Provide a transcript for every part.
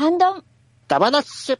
ハンドン。ダバナッシュ。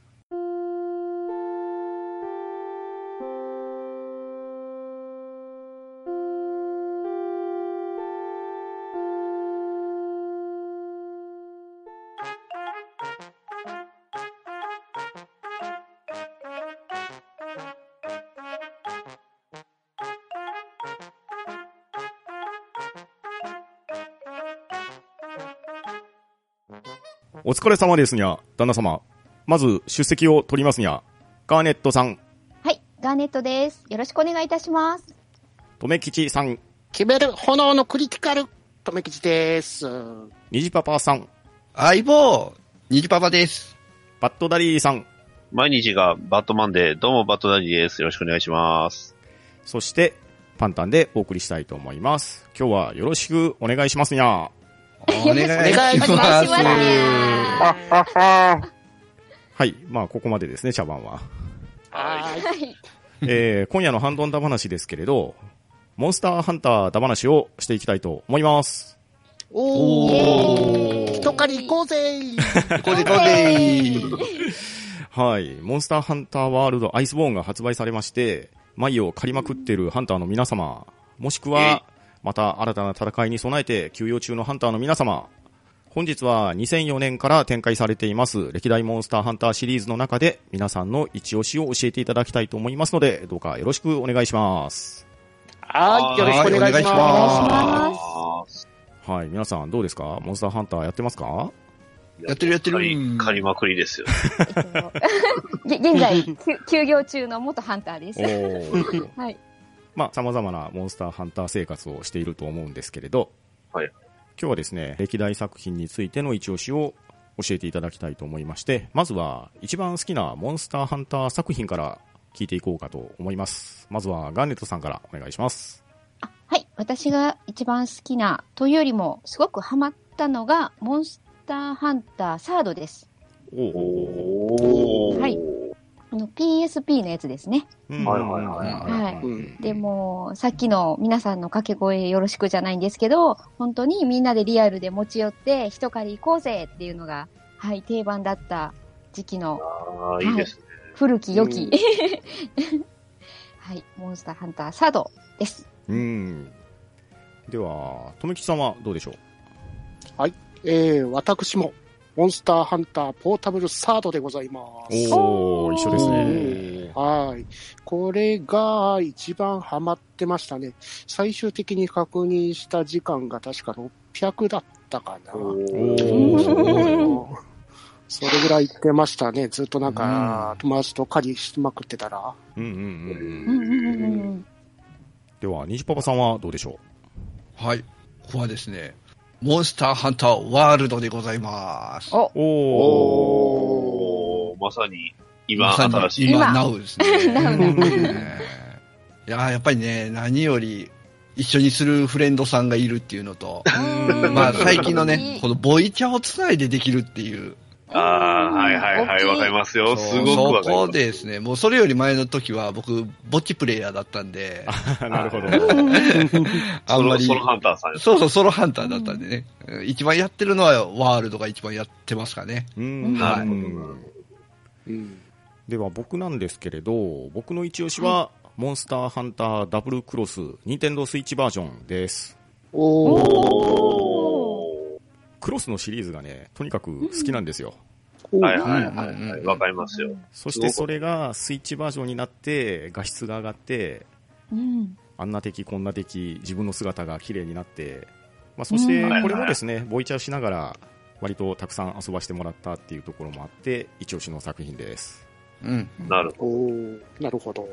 お疲れ様ですにゃ、旦那様。まず、出席を取りますにゃ。ガーネットさん、はい、ガーネットです。よろしくお願いいたします。とめきちさん、決めろ炎のクリティカル。とめきちです。にじパパさん、相棒、にじパパです。バットダディさん、毎日がバットマンで、どうもバットダディです。よろしくお願いします。そして、パンタンでお送りしたいと思います。今日はよろしくお願いしますにゃ。お願いします。はい。まあ、ここまでですね、茶番は。はーい。はい。えー、今夜のハンドンダ話ですけれど、モンスターハンターダ話をしていきたいと思います。おーイ一狩り行こうぜこれこれはい。モンスターハンターワールドアイスボーンが発売されまして、眉を借りまくってるハンターの皆様、もしくは、また新たな戦いに備えて休養中のハンターの皆様、本日は2004年から展開されています歴代モンスターハンターシリーズの中で皆さんの一押しを教えていただきたいと思いますので、どうかよろしくお願いします。はい。よろしくお願いしまますはい。皆さんどうですか？モンスターハンターやってますか？やってるやってる借り借りまくりですよ。現在、休休業中の元ハンターです はい。まあ、様々なモンスターハンター生活をしていると思うんですけれど、はい。今日はですね、歴代作品についての一押しを教えていただきたいと思いまして、まずは一番好きなモンスターハンター作品から聞いていこうかと思います。まずはガーネットさんからお願いします。はい。私が一番好きな、というよりも、すごくハマったのが、モンスターハンターサードです。おおの、PSP のやつですね。うん。はいはいはいはい。うん。でも、さっきの皆さんの掛け声よろしくじゃないんですけど、本当にみんなでリアルで持ち寄って、一狩り行こうぜっていうのが、はい、定番だった時期のああ、いいですね。古き良き、うん。はい、モンスターハンターサードです。うん。では、とめきさんはどうでしょう？えー、私も、モンスターハンターポータブルサードでございます。おー、一緒ですうね。んはい。これが一番ハマってましたね。最終的に確認した時間が確か600だったかな。おお。それぐらい言ってましたね。ずっとなんか、友達と狩りしまくってたら。うんうんうんうん。うんうんうんうんでは、にじパパさんはどうでしょはい。ここはですね、モンスターハンターワールドでございます。お。うおまさに、今、まさに新しい。今、今。ナウですね。ナ ウナウね。いやーやっぱりね、何より、一緒にするフレンドさんがいるっていうのと、うん。まあ最近のねこのボイチャをつないでできるっていう、ああ、はいはいはい、わかりますよ。すごくわかりそこます。でですね、もうそれより前の時は僕、ぼっちプレイヤーだったんで、なるほど。あんまりソロソロハンターさんそうそう、ソロハンターだったんでね。うん一番やってるのはワールドが一番やってますかね。うんなるほどうん。では僕なんですけれど、僕の一押しは、モンスターハンターダブルクロス、ニンテンドースイッチバージョンです。おー。おクロスのシリーズがね、とにかく好きなんですよ。ー。はいい。はいはいはい。わかりますよ。そしてそれがスイッチバージョンになって、画質が上がって、うんあんな敵こんな敵、自分の姿が綺麗になって、まあ、そしてうんこれもですね、ボイチャーしながら、割とたくさん遊ばしてもらったっていうところもあって、一押しの作品です。うん。なるほど。なるほど。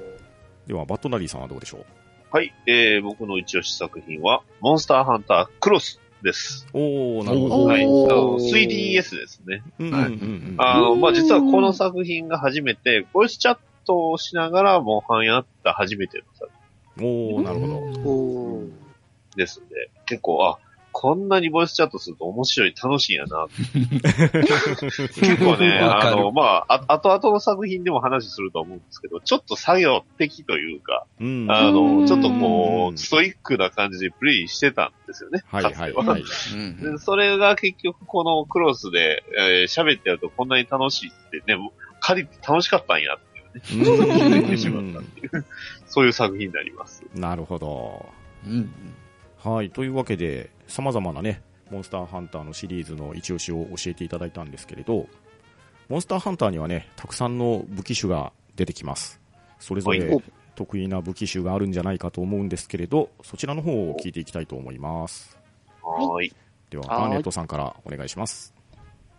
では、バットナリーさんはどうでしょう？はい。えー、僕の一押し作品は、モンスターハンタークロスです。おー、なるほおど。はい。あの 3DS ですね。うんうんうんうん。あの、まあ、うん実はこの作品が初めて、ボイスチャットをしながら、モンハンやった初めての作おー、なるほど。おですんで、結構、あ、こんなにボイスチャットすると面白い、楽しいんやな。結構ね、あの、まあ、あ後々の作品でも話すると思うんですけど、ちょっと作業的というか、うん。あうんの、ちょっとこうストイックな感じでプレイしてたんですよね。はいはいはい。うんでそれが結局このクロスでえー喋ってやるとこんなに楽しいってね、借りて楽しかったんやっていうね、気づいてしまったっていう、そういう作品になります。なるほど。うんはい。というわけで、様々なね、モンスターハンターのシリーズの一押しを教えていただいたんですけれど、モンスターハンターにはね、たくさんの武器種が出てきます。それぞれはい得意な武器種があるんじゃないかと思うんですけれど、そちらの方を聞いていきたいと思います。はーい。では、はいガーネットさんからお願いします。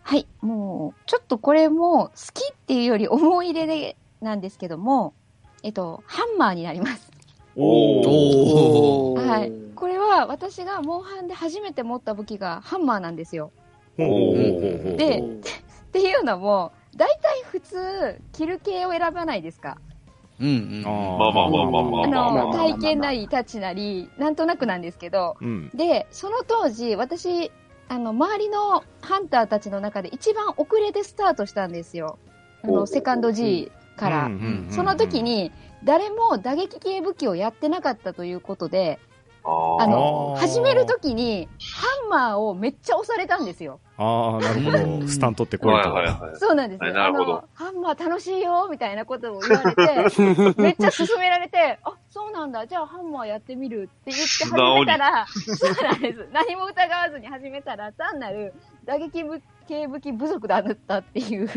はい。もう、ちょっとこれも好きっていうより思い入れでなんですけども、えっと、ハンマーになります。おーおーはい。は私がモンハンで初めて持った武器がハンマーなんですよ。でっていうのも、大体普通、キル系を選ばないですか？うんうんあーまあまあまあまあまああの、体験なり、タッチなり、なんとなくなんですけど、うん。で、その当時、私、あの、周りのハンターたちの中で一番遅れてスタートしたんですよ。あの、セカンド G から。その時、に、誰も打撃系武器をやってなかったということで、あの、始める時に、ハンマーをめっちゃ押されたんですよ。ああ、なるほうんど。スタントってこいと。はいはいはい。そうなんですよ。はいなるほどあの、ハンマー楽しいよ、みたいなことを言われて、めっちゃ勧められて、あ、そうなんだ、じゃあハンマーやってみるって言って始めたら、そうなんです。何も疑わずに始めたら、単なる打撃部系武器部族だったっていう。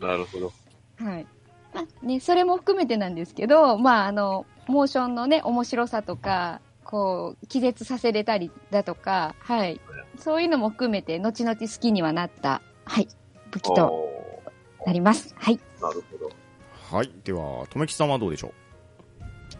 なるほど。はい。まあね、それも含めてなんですけど、まあ、あの、モーションのね、面白さとか、こう、気絶させれたりだとか、はい。そういうのも含めて、後々好きにはなった、はい、武器とおなります。はい。ーなるほど。はい。では、とめきさんはどうでしょ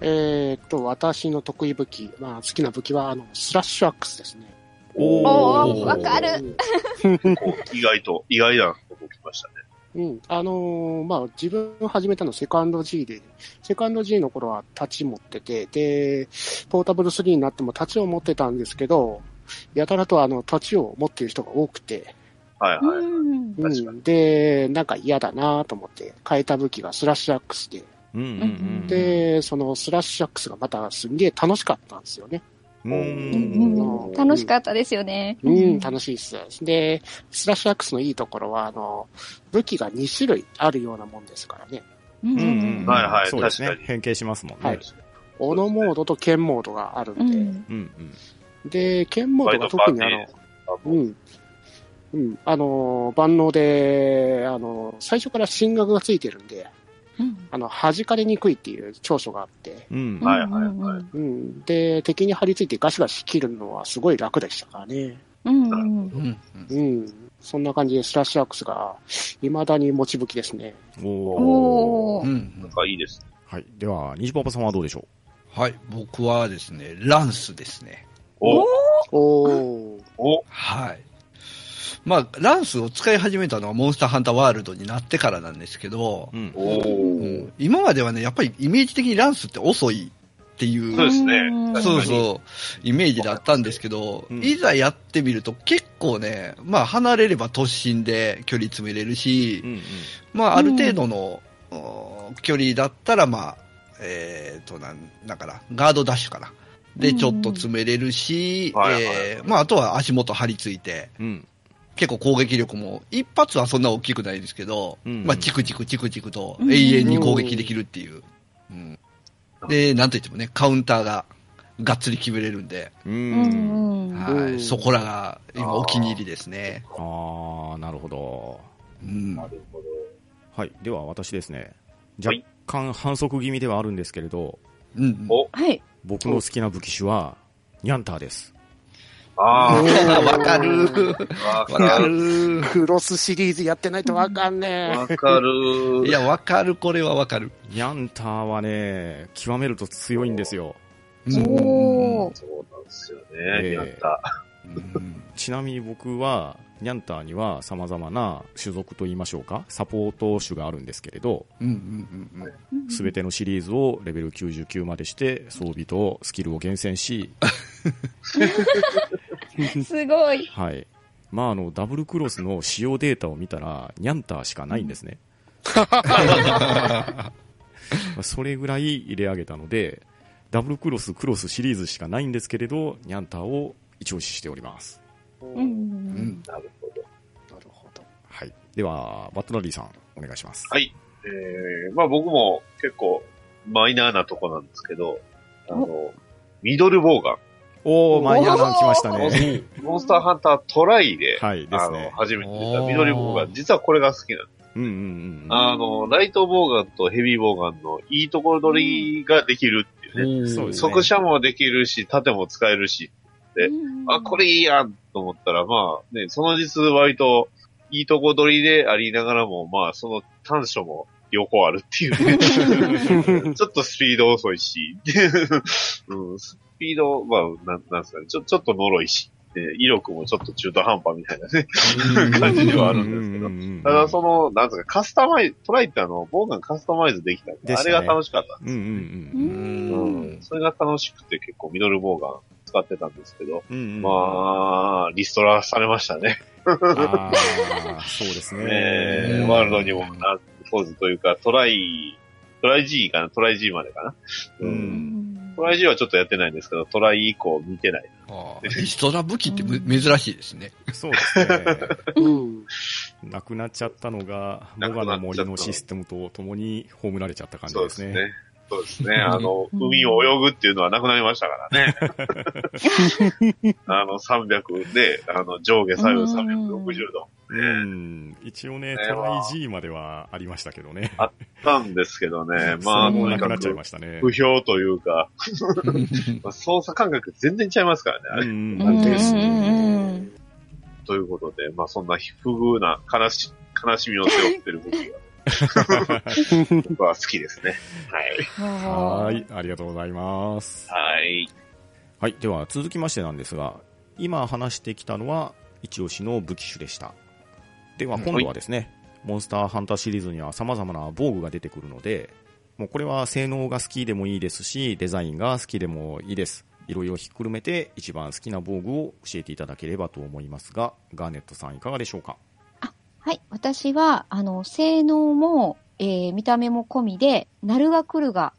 えーっと、私の得意武器、まあ好きな武器は、あの、スラッシュアックスですね。おおーわかる 意外と、意外なこと来ましたね。うん。あのーまあ自分始めたのセカンド G で、セカンド G の頃はタッチ持ってて、で、ポータブル3になってもタッチを持ってたんですけど、やたらとあの、タッチを持ってる人が多くて、うはいはい。ん。うん。で、なんか嫌だなと思って変えた武器がスラッシュアックスで、ううんうんうん。で、そのスラッシュアックスがまたすんげえ楽しかったんですよね。ううんん。うん楽しかったですよね。うん、楽しいっす。で、スラッシュアックスのいいところは、あの、武器が2種類あるようなもんですからね。うんうんうん。はいはいそうですね変形しますもんね。はい斧モードと剣モードがあるうんで、ん。うんうん。で、剣モードが特にあの、うん。うん。あの、万能で、あの、最初から進学がついてるんで、うんあの、弾かれにくいっていう長所があって、うん。はいはいはいうん。で、敵に張り付いてガシガシ切るのはすごい楽でしたからね。うんうんうんうん。そんな感じでスラッシュアックスが、未だに持ち武器ですね。おおー。うんなんかいいですね。はい。では、虹パパさんはどうでしょはい、僕はですね、ランスですね。おおー。おはい。まあ、ランスを使い始めたのはモンスターハンターワールドになってからなんですけどう。、うん。おうーん今まではね、やっぱりイメージ的にランスって遅いっていう、そうですねそうそう、イメージだったんですけど、うんいざやってみると結構ね、まあ離れれば突進で距離詰めれるし、うんうん。まあある程度の、お距離だったら、まあ、えっ、と、なん、だから、ガードダッシュかな。で、うんちょっと詰めれるし、はいはいえーまああとは足元張り付いて、うん。結構攻撃力も、一発はそんな大きくないですけど、うんまあチクチクチクチクとうん永遠に攻撃できるっていう。うんで、なんといってもね、カウンターががっつり決めれるんで、う。うんん。はい、うんそこらが今お気に入りですね。ああ、なるほど。うんなるほど。はい。では、私ですね。若はい干反則気味ではあるんですけれど、うん。おはい。僕の好きな武器種は、ニャンターです。あ わかる。あ、わわかかる。る。クロスシリーズやってないとわかんねわかる。いや、わかる、これはわかる。ニャンターはね、極めると強いんですよ。うんおー。そうなんですよええね。やった。うんちなみに僕は、ニャンターには様々な種族と言いましょうか、サポート種があるんですけれど、うんうんうんうんすべてのシリーズをレベル99までして、装備とスキルを厳選し、すごい。はい。まあ、あの、ダブルクロスの使用データを見たら、ニャンターしかないんですね。まあそれぐらい入れ上げたので、ダブルクロス、クロスシリーズしかないんですけれど、ニャンターを一押ししております。う。うんん。なるほど。なるほど。はい。では、バットナリーさん、お願いします。はい。えー、まあ僕も結構マイナーなとこなんですけど、あの、ミドルボウガン。おー、マイナーなの来ましたね。モンスターハンタートライで、はい、であの、すね。初めて出たミドルボウガン。実はこれが好きなんです。うんうんうん。あの、ライトボウガンとヘビーボウガンのいいところ取りができるっていうね。そうですね速射もできるし、盾も使えるし、であ、これいいやんと思ったら、まあね、その実割といいとこ取りでありながらも、まあその短所も両方あるっていうね。ちょっとスピード遅いし、うん、スピード、まあ、なんなんですかね、ちょ、ちょっと呪いし、で威力もちょっと中途半端みたいなね、感じではあるんですけど。んただその、なんですか、カスタマイズ、トライってあの、ボウガンカスタマイズできたんで、でねあれが楽しかったんですうんうんうん。うん。それが楽しくて結構ミドルボウガン使ってたんですけど、うんうん、まあ、リストラされましたね。あーそうですね。えーワールドにもな、ポーズというか、トライ、トライ G かな？トライ G までかな？う。うんんトライ G はちょっとやってないんですけど、トライ以降見てない。あーリストラ武器ってむ珍しいですね。そうですね。うん。なくなっちゃったのが、モガの森のシステムと共に葬られちゃった感じでね。そうですすね。そうですね。あの、海を泳ぐっていうのはなくなりましたからね。あの、300で、あの、上下左右360度。うん。一応ね、トライ G まではありましたけどね。あなんですけどね、まあ、もとにかなくなっちゃいくましたね。不評というか、まあ操作感覚全然ちゃいますからね、あれ。うんですうんということで、まあそんな不遇な悲し、悲しみを背負ってる武器が、僕は好きですね。はい。はーい。ありがとうございます。はい。はい。では、続きましてなんですが、今話してきたのは、一押しの武器種でした。では、今度はですね、モンスターハンターシリーズには様々な防具が出てくるので、もうこれは性能が好きでもいいですし、デザインが好きでもいいです。いろいろひっくるめて一番好きな防具を教えていただければと思いますが、ガーネットさんいかがでしょうか？はい。私は、あの、性能も、えー、見た目も込みで、ナルガクルガ。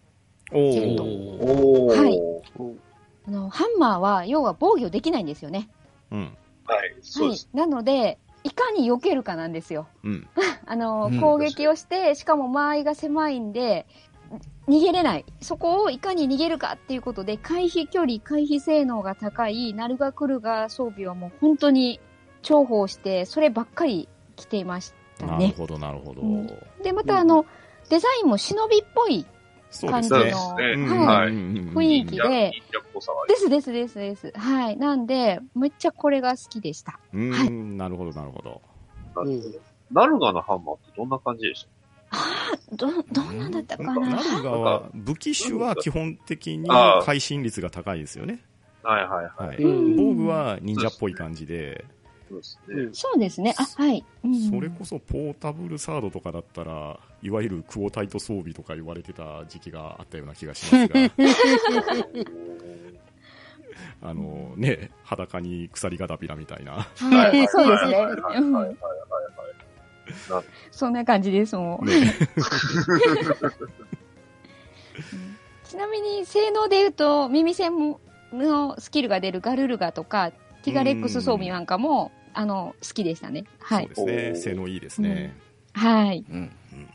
おセットー。おー。はいうんあの、ハンマーは、要は防御できないんですよね。うん。はい。そうはい。なので、いかに避けるかなんですよ。うん。あの、うん攻撃をして、しかも間合いが狭いんで、逃げれない。そこをいかに逃げるかっていうことで、回避距離、回避性能が高い、ナルガクルガ装備はもう本当に重宝して、そればっかり着ていましたね。なるほど、なるほど。うんで、またあの、デザインも忍びっぽい感じ。のねうんはい雰囲気でですですですです。はい。なんで、めっちゃこれが好きでした。うーん、なるほど、なるほど。ナルガのハンマーってどんな感じでした？ああ、ど、どんなんだったかナな。ルガは、武器種は基本的に会心率が高いですよね。はいはいはい。防具は忍者っぽい感じで、そうですね。うんそうですね。あ、はい。うんそれこそポータブルサードとかだったら、いわゆるクオタイト装備とか言われてた時期があったような気がしますが、あのね、裸に鎖がダビラみたいな。はい、そうですね。はいはいはいうんはいはい。なるそんな感じですもん。ね、ちなみに、性能で言うと、耳栓ものスキルが出るガルルガとか、ティガレックス装備なんかも、あの、好きでしたね。はい。そうですね。性能いいですね。はい。うん。うんうん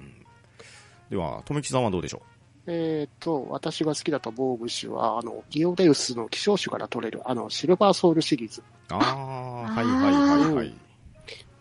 では、とめきさんはどうでしょえっ、と、私が好きだった防具種は、あの、ギオデウスの希少種から取れる、あの、シルバーソウルシリーズ。うああ、はいはいはいはい。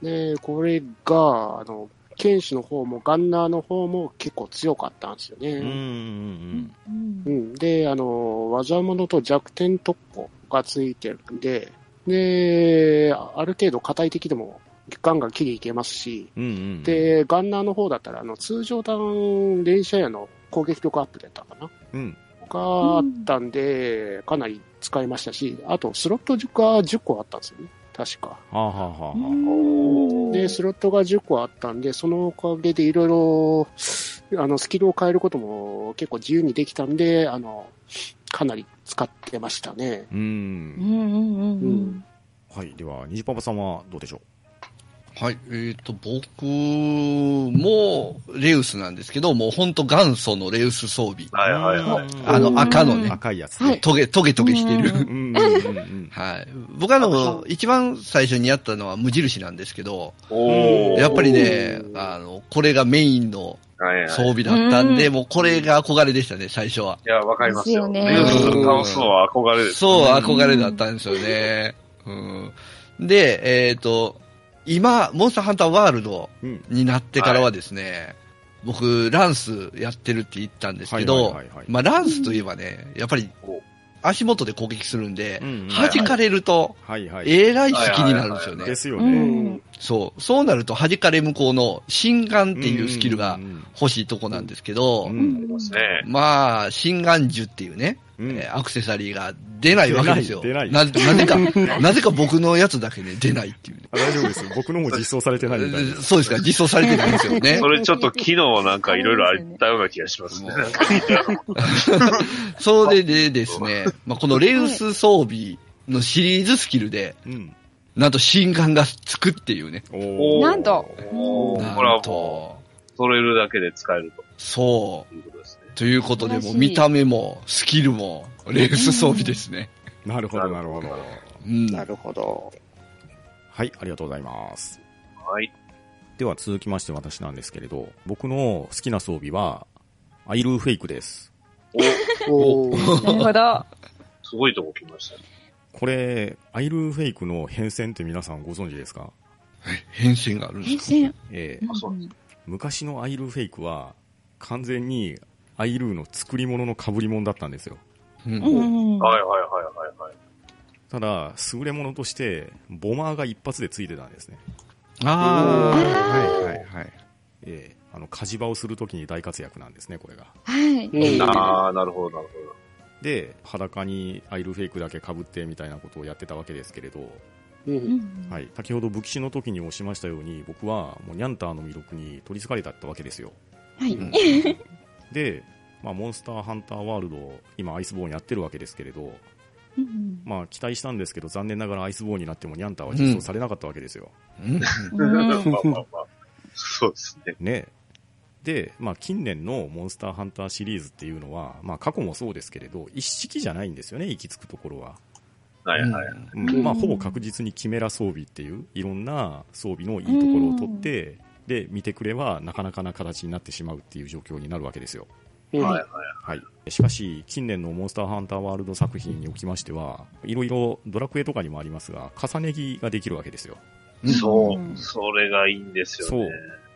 で、これが、あの、剣士の方もガンナーの方も結構強かったんですよね。うんうんうんうんうん。で、あの、技物と弱点突破がついてるんで、で、ある程度硬い敵でもガンガン切りいけますし、うん。うんうん、で、ガンナーの方だったら、あの、通常弾連射やの攻撃力アップだったかなうん。があったんで、かなり使いましたし、あと、スロットが10個あったんですよね。確か。はあ、はあはあで、スロットが10個あったんで、そのおかげでいろいろ、あの、スキルを変えることも結構自由にできたんで、あの、かなり使ってましたね。う。うんんうんうんうん。はい。では、虹パパさんはどうでしょはい。えっ、と、僕も、レウスなんですけど、もうほんと元祖のレウス装備。うはいはいはい。うんあの、赤のね、赤いやつねはい。トゲ、トゲトゲしてる。うんうんうんうん。はい。僕あの、一番最初にやったのは無印なんですけど、やっぱりね、あの、これがメインのはいはい。装備だったんで、うんもうこれが憧れでしたね、最初は。いや、わかりますよ。ね倒すのは憧れです。そう、憧れだったんですよね。うん。で、えっ、と、今、モンスターハンターワールドうん。になってからはですね、僕、ランスやってるって言ったんですけど、まあ、ランスといえばね、やっぱりお、足元で攻撃するんで、弾かれると、はいはい。えらい好きになるんですよねで。すようね。ん。そう。そうなると、弾かれ向こうの、心眼っていうスキルが欲しいとこなんですけど。まあ、心眼銃っていうね、うんえーアクセサリーが出ないわけですよ。出ないななぜか、なぜか僕のやつだけね、出ないっていうね。あ大丈夫です。僕のも実装されてないみたいです。そうですか、実装されてないんですよね そ。れちょっと昨日なんかいろいろあったような気がしますね。それでですね、まあ、このレウス装備のシリーズスキルで、うん。なんと心眼がつくっていうね。おおーなんとこれはもと、う、揃えるだけで使えるそということですね。う。ということで、もう見た目も、スキルも、レウス装備ですね。なるほど、なるほど。うん。なるほど。はい、ありがとうございます。はい。では続きまして私なんですけれど、僕の好きな装備は、アイルーフェイクです。おー なるほど。すごいとこ来ましたね。これ、アイルーフェイクの変遷って皆さんご存知ですか？変遷があるんで変すか？遷。ええあそう昔のアイルーフェイクは、完全にアイルーの作り物の被り物だったんですよ。うんうん。はいはいはいはいはい。ただ、優れ物として、ボマーが一発でついてたんですね。ああ、はいはいはい。ええあの、火事場をするときに大活躍なんですね、これが。はい。うんああ、なるほどなるほで、裸にアイルーフェイクだけ被ってみたいなことをやってたわけですけれど、ううんんはい、先ほど武器士の時におしましたように、僕はもうニャンターの魅力に取り憑かれたったわけですよ。はい。うん で、まあ、モンスターハンターワールド、今アイスボーンやってるわけですけれど、うんまあ、期待したんですけど、残念ながらアイスボーンになってもニャンターは実装されなかったわけですよ。そうですね。ね。で、まあ、近年のモンスターハンターシリーズっていうのは、まあ、過去もそうですけれど、一式じゃないんですよね、行き着くところは。はいはい。うんまあ、ほぼ確実にキメラ装備っていう、いろんな装備のいいところを取って、で、見てくれば、なかなかな形になってしまうっていう状況になるわけですよ。うんはいはい。はい。しかし、近年のモンスターハンターワールド作品におきましては、いろいろドラクエとかにもありますが、重ね着ができるわけですよ。そうう。それがいいんですよね。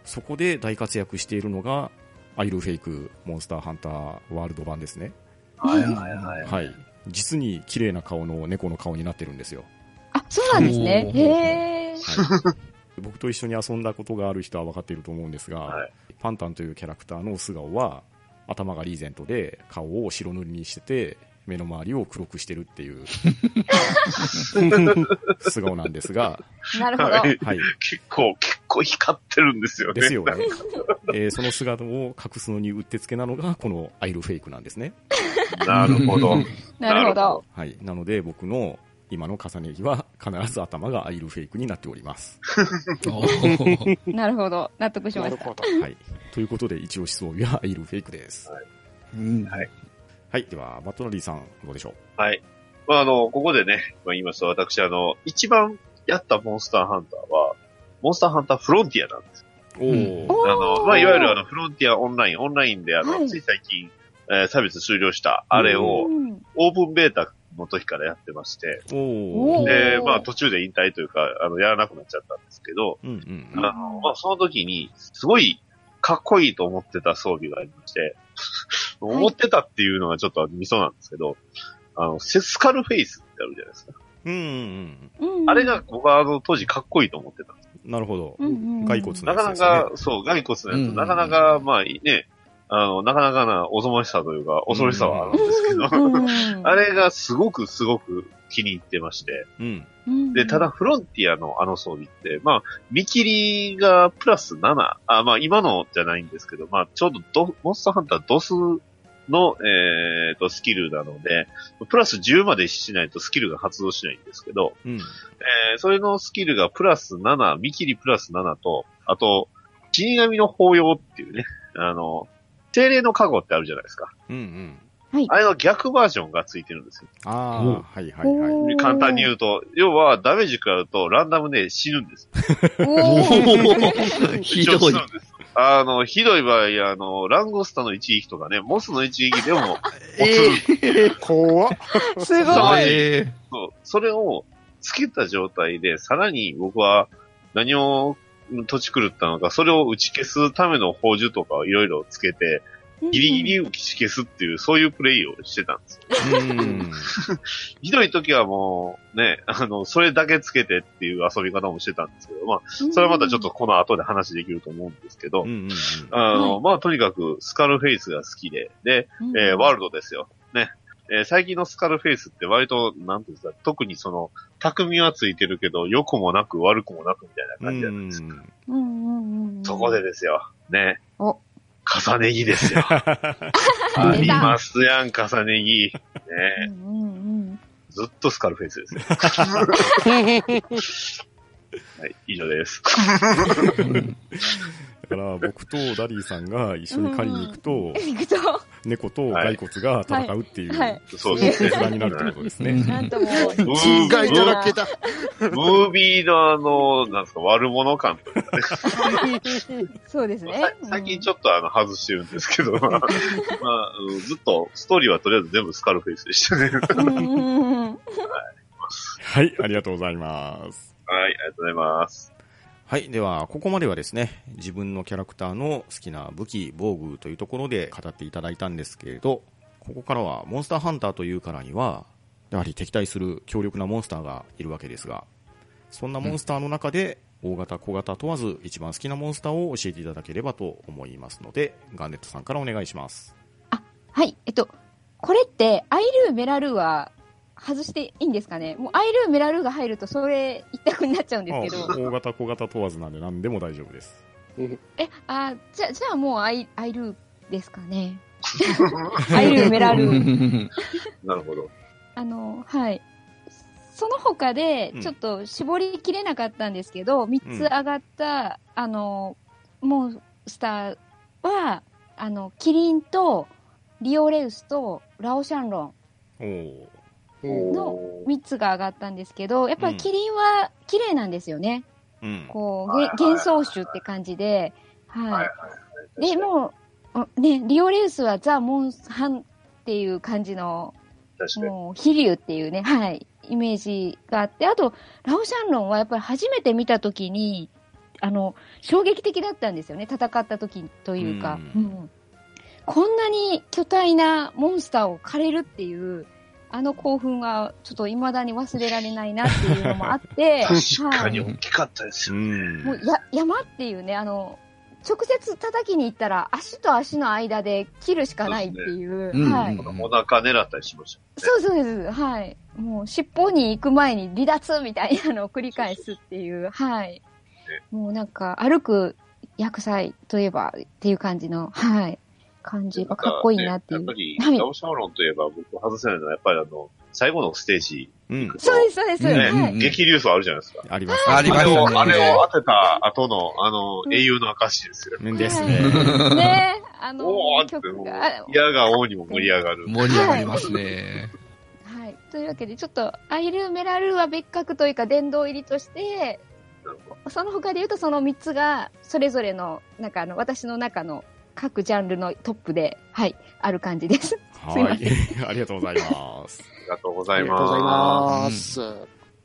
そこで大活躍しているのが、アイルフェイクモンスターハンターワールド版ですね。はいはいはい。はい。実に綺麗な顔の猫の顔になってるんですよ。あ、そうなんですね。へえ。はい、僕と一緒に遊んだことがある人は分かっていると思うんですが、はいパンタンというキャラクターの素顔は、頭がリーゼントで顔を白塗りにしてて、目の周りを黒くしてるっていう 素顔なんですが、なるほど。はいはい。結構、結構光ってるんですよね。ですよね。えーその姿を隠すのにうってつけなのが、このアイルフェイクなんですね。なるほど。なるほど。はい。なので、僕の今の重ね着は必ず頭がアイルフェイクになっております。なるほど。納得しました。なるほど。はい。ということで、一押し装備はアイルフェイクです。うんはい。はい。では、バットナリーさん、どうでしょはい。まあ、あの、ここでね、まあ、言いますと、私、あの、一番やったモンスターハンターは、モンスターハンターフロンティアなんです。うおー。おーあの、まあ、いわゆるあの、フロンティアオンライン、オンラインで、あの、はい。つい最近、えーサービス終了した、あれを、うん。オープンベータの時からやってまして、おー。で、まあ、途中で引退というか、あの、やらなくなっちゃったんですけど、うんうん。あの、まあ、その時に、すごい、かっこいいと思ってた装備がありまして、思ってたっていうのがちょっとミソなんですけど、あの、セスカルフェイスってあるじゃないですか。うんうんうんあれが僕はあの当時かっこいいと思ってたんです。うん。なるほど。うんうん骸骨のなかなやつですね。か、そう、骸骨のやつ、うんなかなか、まあね、あの、なかなかなおぞましさというか、恐ろしさはあるんですけど、うん。あれがすごくすごく気に入ってまして、うん。うん。で、ただ、フロンティアのあの装備って、まあ、見切りがプラス7、あ、まあ今のじゃないんですけど、まあちょうどドモンスターハンタードスの、えー、と、スキルなので、プラス10までしないとスキルが発動しないんですけど、うん。えーそれのスキルがプラス7、見切りプラス7と、あと、死神の法要っていうね、あの、精霊の加護ってあるじゃないですか。うんうん。あれの逆バージョンがついてるんですよ。ああ、うん。はいはいはい。簡単に言うと、要はダメージ食らうとランダムで死ぬんです。ひどい。あの、ひどい場合、あの、ランゴスタの一撃とかね、モスの一撃でも、え怖っ。すごはい。そう。それをつけた状態で、さらに僕は何を土地狂ったのか、それを打ち消すための宝珠とかをいろいろつけて、ギリギリ打ち消すっていう、そういうプレイをしてたんですよ。うん。ひどい時はもう、ね、あの、それだけつけてっていう遊び方もしてたんですけど、まあ、それはまたちょっとこの後で話できると思うんですけど。あの、はいまあ、とにかくスカルフェイスが好きで、で、うん、えーワールドですよ。ね。えー最近のスカルフェイスって割と、なんていうんですか、特にその、匠はついてるけど、良くもなく悪くもなくみたいな感じなんです。うんうんうんうん。そこでですよ。ね。お重ね着ですよ。ありますやん、重ね着。ね。うんうんうん。ずっとスカルフェイスですよ。はい、以上です。だから僕とダリーさんが一緒に狩りに行くと、行くと、猫と骸骨が戦うっていう、はいそうですね。手段になるってことですね。うんなんともう、うん害だらけだ。ムービーのあの、なんですか、悪者感というかね。そうですね。さ最近ちょっとあの、外してるんですけど、まあ、ずっと、ストーリーはとりあえず全部スカルフェイスでしたね。はい、ありがとうございます。はい、ありがとうございます。はい。では、ここまではですね、自分のキャラクターの好きな武器、防具というところで語っていただいたんですけれど、ここからはモンスターハンターというからには、やはり敵対する強力なモンスターがいるわけですが、そんなモンスターの中で、大型、小型問わず一番好きなモンスターを教えていただければと思いますので、ガンネットさんからお願いします。あはい、えっと、これって、アイルー、メラルーは外していいんですかね？もうアイルー、メラルーが入ると、それ一択になっちゃうんですけど。あ 大型、小型問わずなんで何でも大丈夫です。え、あ、じゃ、じゃあもうアイ、アイルーですかね？アイルー、メラルー。なるほど。あの、はい。その他でうん、ちょっと絞りきれなかったんですけど、3つ上がった、あの、モンスターは、あの、キリンと、リオレウスと、ラオシャンロン。の3つが上がったんですけど、やっぱりキリンは綺麗なんですよね。うん。こう、幻想種って感じで。はいはい。で、もう、あね、リオレウスはザ・モンハンっていう感じの。もう、飛竜っていうね、はい、イメージがあって、あと、ラオシャンロンはやっぱり初めて見たときに、あの、衝撃的だったんですよね、戦った時というか。ううんこんなに巨大なモンスターを狩れるっていう、あの興奮はちょっと未だに忘れられないなっていうのもあって、確かにはい大きかったですうよ。ん。もうや山っていうね、あの、直接叩きに行ったら足と足の間で切るしかないっていう、うんはい。お腹狙ったりしました。そうそうです。はい。もう尻尾に行く前に離脱みたいなのを繰り返すっていう、はい。もうなんか歩く薬剤といえばっていう感じの、はい。感じがかっこいいなっていう。やっぱり、はいラオシャオロンといえば僕外せないのは、やっぱりあの、最後のステージ、うん。そうです、そうです。ねはい。激流層あるじゃないですか。あります。ありまあれを、したねあれを当てた後の、あのう、ん英雄の証ですよ。ですね。ねあのおーって、曲もうが。、嫌が王にも盛り上がる。盛り上がりますね。はい。というわけで、ちょっと、アイルーメラルーは別格というか、殿堂入りとして、その他で言うと、その3つが、それぞれの、なんかあの、私の中の各ジャンルのトップで、はい、ある感じです。すいまは い。ありがとうございます。ありがとうございありがとうございまます。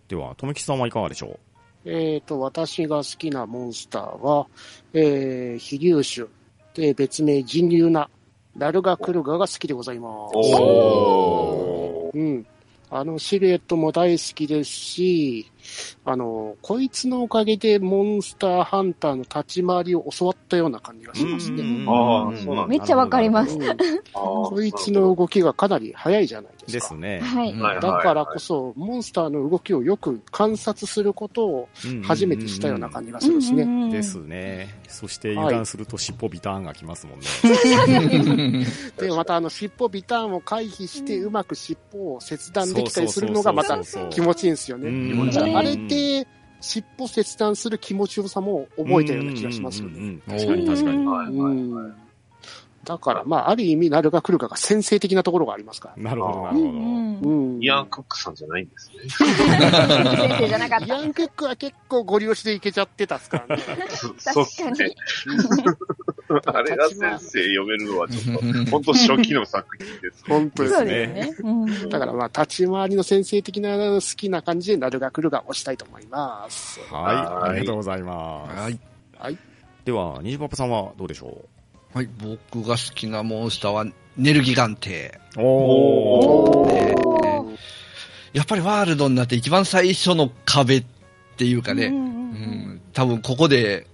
では、とめきさんはいかがでしょえっ、と、私が好きなモンスターは、えー、飛竜種。で、別名人竜な、ラルガクルガが好きでございます。おー。うん。あのシルエットも大好きですし、あの、こいつのおかげでモンスターハンターの立ち回りを教わったような感じがしますね。ああそうなんだめっちゃわかりますこいつの動きがかなり速いじゃないですか。ですね。はい。だからこそ、モンスターの動きをよく観察することを初めてしたような感じがするんですね。ねですね。そして油断すると尻尾ビターンがきますもんね。で、またあの尻尾ビターンを回避して、うまく尻尾を切断できたりするのがまた気持ちいいんですよね。うんだからあれで、尻尾切断する気持ちよさも覚えたような気がしますよね。確かに確かに。はいはいうんだから、まあ、ある意味、ナルガクルガが先制的なところがありますから。なるほど、なうるほど。んう。ん。イアン・クックさんじゃないんですね。先生じゃなかった。イアンクックは結構ゴリ押しでいけちゃってたっすからね。確かねに。。あれが先生読めるのはちょっと、本当初期の作品です。本当ですね。ですね。うんだからまあ、立ち回りの先生的な好きな感じでナルガクルガを押したいと思います。はい、はいありがとうございます。はい。では、ニジパパさんはどうでしょはい。僕が好きなモンスターは、ネルギガンテ。うおー。ねおーやっぱりワールドになって一番最初の壁っていうかね、うんうん、多分ここで、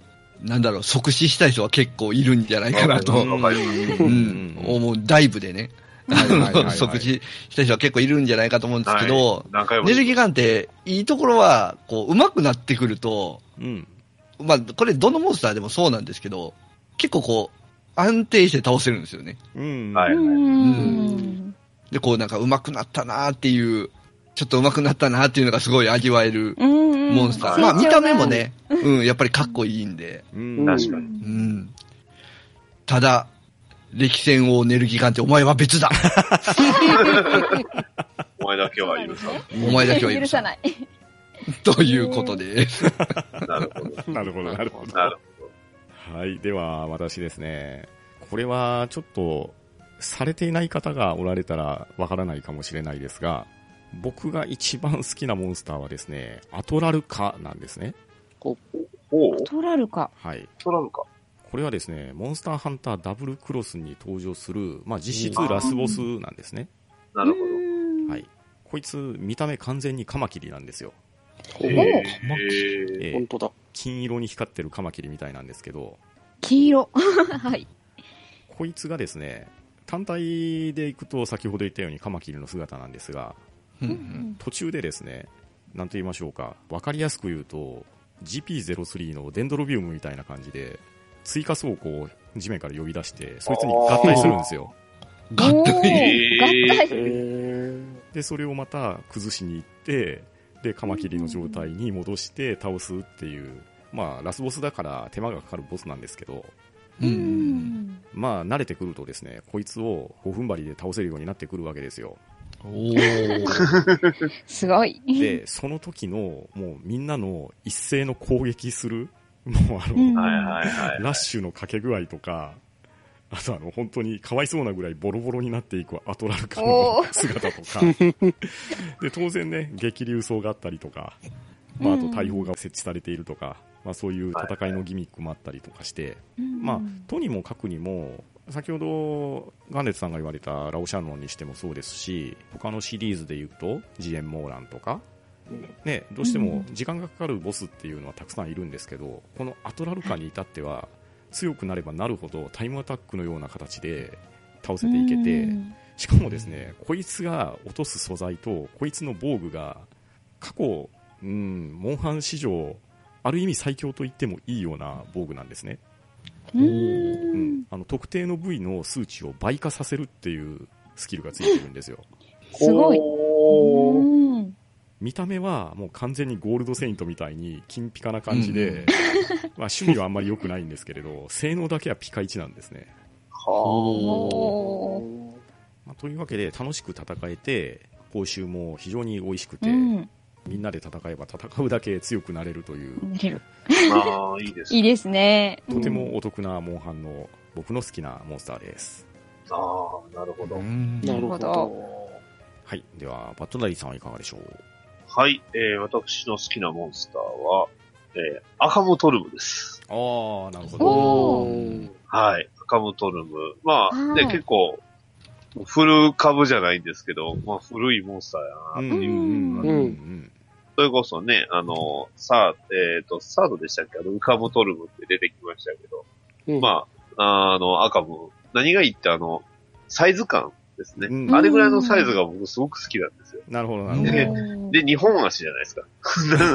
なんだろう、即死した人は結構いるんじゃないかなと、うん。思う、ダイブでね、はいはいはいはい。即死した人は結構いるんじゃないかと思うんですけど、はい。ギガンって、いいところは、こう、上手くなってくると、うん。まあ、これどのモンスターでもそうなんですけど、結構こう、安定して倒せるんですよね。うん。はい。うん。で、こうなんか上手くなったなーっていう、ちょっと上手くなったなーっていうのがすごい味わえるうんモンスター。うんまあ見た目もね、うん、やっぱりかっこいいんで。うん。確かにうん。ただ、歴戦王ネルギガンってお前は別だお前だけは許さお前だけは許さない。ということで。ん。なるほど。なるほど、なるほど。なるはい。では、私ですね。これは、ちょっと、されていない方がおられたらわからないかもしれないですが、僕が一番好きなモンスターはですね、アトラルカなんですね。ほど。おうトラルか。はい。トラルか。これはですね、モンスターハンターダブルクロスに登場する、まあ、実質ラスボスなんですね。なるほうんはい。こいつ、見た目完全にカマキリなんですよ。ど。おへーーえー本当だ。金色に光ってるカマキリみたいなんですけど、黄色。はい。こいつがですね、単体で行くと先ほど言ったようにカマキリの姿なんですが、途中でですね、なんと言いましょうか、わかりやすく言うと、GP03 のデンドロビウムみたいな感じで、追加倉庫を地面から呼び出して、そいつに合体するんですよ。合体？で、それをまた崩しに行って、で、カマキリの状態に戻して倒すっていう、まあ、ラスボスだから手間がかかるボスなんですけど、ううんん。まあ、慣れてくるとですね、こいつを5分針で倒せるようになってくるわけですよ。おー。すごい。で、その時の、もうみんなの一斉の攻撃する、もうあの。ラッシュのかけ具合とか、あとあの、本当にかわいそうなぐらいボロボロになっていくアトラルカの姿とか、で、当然ね、激流走があったりとか、まあ、あと大砲が設置されているとか、まあそういう戦いのギミックもあったりとかして、まあ、とにもかくにも、先ほどガンネツさんが言われたラオシャノンにしてもそうですし、他のシリーズで言うと、ジエン・モーランとか、ね、どうしても時間がかかるボスっていうのはたくさんいるんですけど、このアトラルカに至っては、強くなればなるほどタイムアタックのような形で倒せていけて、しかもですね、こいつが落とす素材と、こいつの防具が、過去、うん、モンハン史上、ある意味最強と言ってもいいような防具なんですね。ううんん、あの特定の部位の数値を倍化させるっていうスキルがついてるんですよ。すごい。見た目はもう完全にゴールドセイントみたいに金ピカな感じで、まあ趣味はあんまり良くないんですけれど、性能だけはピカイチなんですね。はおーまあ、というわけで楽しく戦えて、報酬も非常に美味しくて、うん。みんなで戦えば戦うだけ強くなれるという、寝れる。あ。ああ、いいですいいですね。とてもお得なモンハンの僕の好きなモンスターです。ああ、なるほど。うんなるほど。はい。では、バットダディさんはいかがでしょう？はい、えー、私の好きなモンスターは、えー、アカムトルムです。ああ、なるほど。はい、アカムトルム。まあ、ね、はい結構、古株じゃないんですけど、まあ、古いモンスターやなっていう。うん。それこそね、あの、サー、えっ、と、サードでしたっけ？あの、ウカムトルムって出てきましたけど、うんまあ、あの、赤ム、何がいいってあの、サイズ感ですね。うんあれぐらいのサイズが僕すごく好きなんですよ。なるほど、なるほど。で、日本足じゃないですか。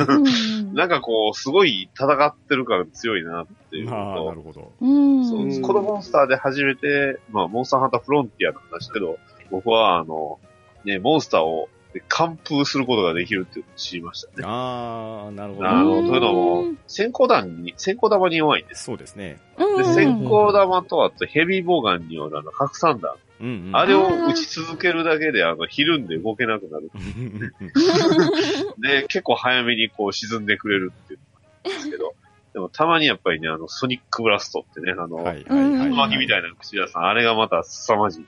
うん なんかこう、すごい戦ってる感強いなっていうああ、なのるほど。と、うんそううんこのモンスターで初めて、まあ、モンスターハンターフロンティアの話だけど、僕はあの、ね、モンスターを完封することができるっていうのを知りましたね。ああ、なるほど。あの、うんというのも、先行弾に、先行玉に弱いんです。そうですね。で、うん先行玉とあとヘビーボーガンによるあの、拡散弾。うんうん。あれを打ち続けるだけで、あの、ひるんで動けなくなる。で、結構早めにこう沈んでくれるっていうのがあるんですけど、でもたまにやっぱりね、あの、ソニックブラストってね、あの、はいはいうんはい。マギみたいな口屋さん、あれがまた凄まじい。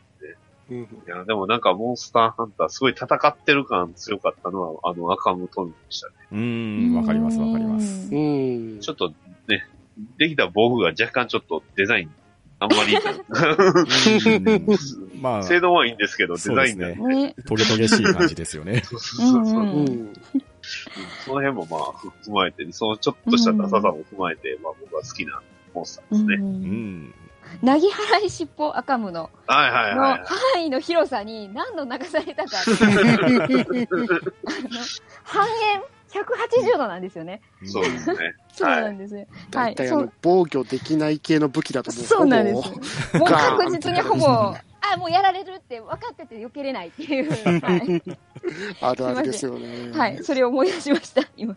うんいや、でもなんかモンスターハンターすごい戦ってる感強かったのは、あの赤ムトンでしたね。うーん、わかりますわかります。うん。ちょっとね、できた防具が若干ちょっとデザイン、あんまりいいまあ、性能はいいんですけど、デザインが、ね。ね。トゲトゲしい感じですよね。そうそうそううん。その辺もまあ踏まえて、そのちょっとしたダサさも踏まえて、まあ僕は好きなモンスターですね。うん。なぎ払い尻尾赤ムのはいはいのはい。範囲の広さに何度流されたかっていうあの半円180度なんですよね。そうですね。そうなんですね。はい。大体あのそう、防御できない系の武器だともうそうなんでほす。もう確実にほぼ、あ、もうやられるって分かってて避けれないっていう。はい。ぼあるあるですよね。はい。それを思い出しました、今。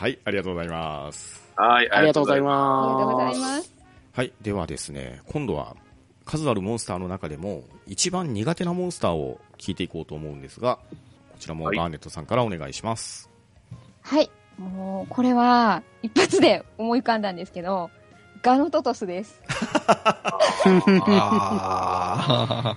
はい、ありがとうございます。はい、ありがとうございありがとうござます。います。はい、ではですね、今度は数あるモンスターの中でも一番苦手なモンスターを聞いていこうと思うんですが、こちらもはいガーネットさんからお願いします。はい。もう、これは、一発で思い浮かんだんですけど、ガノトトスです。ああ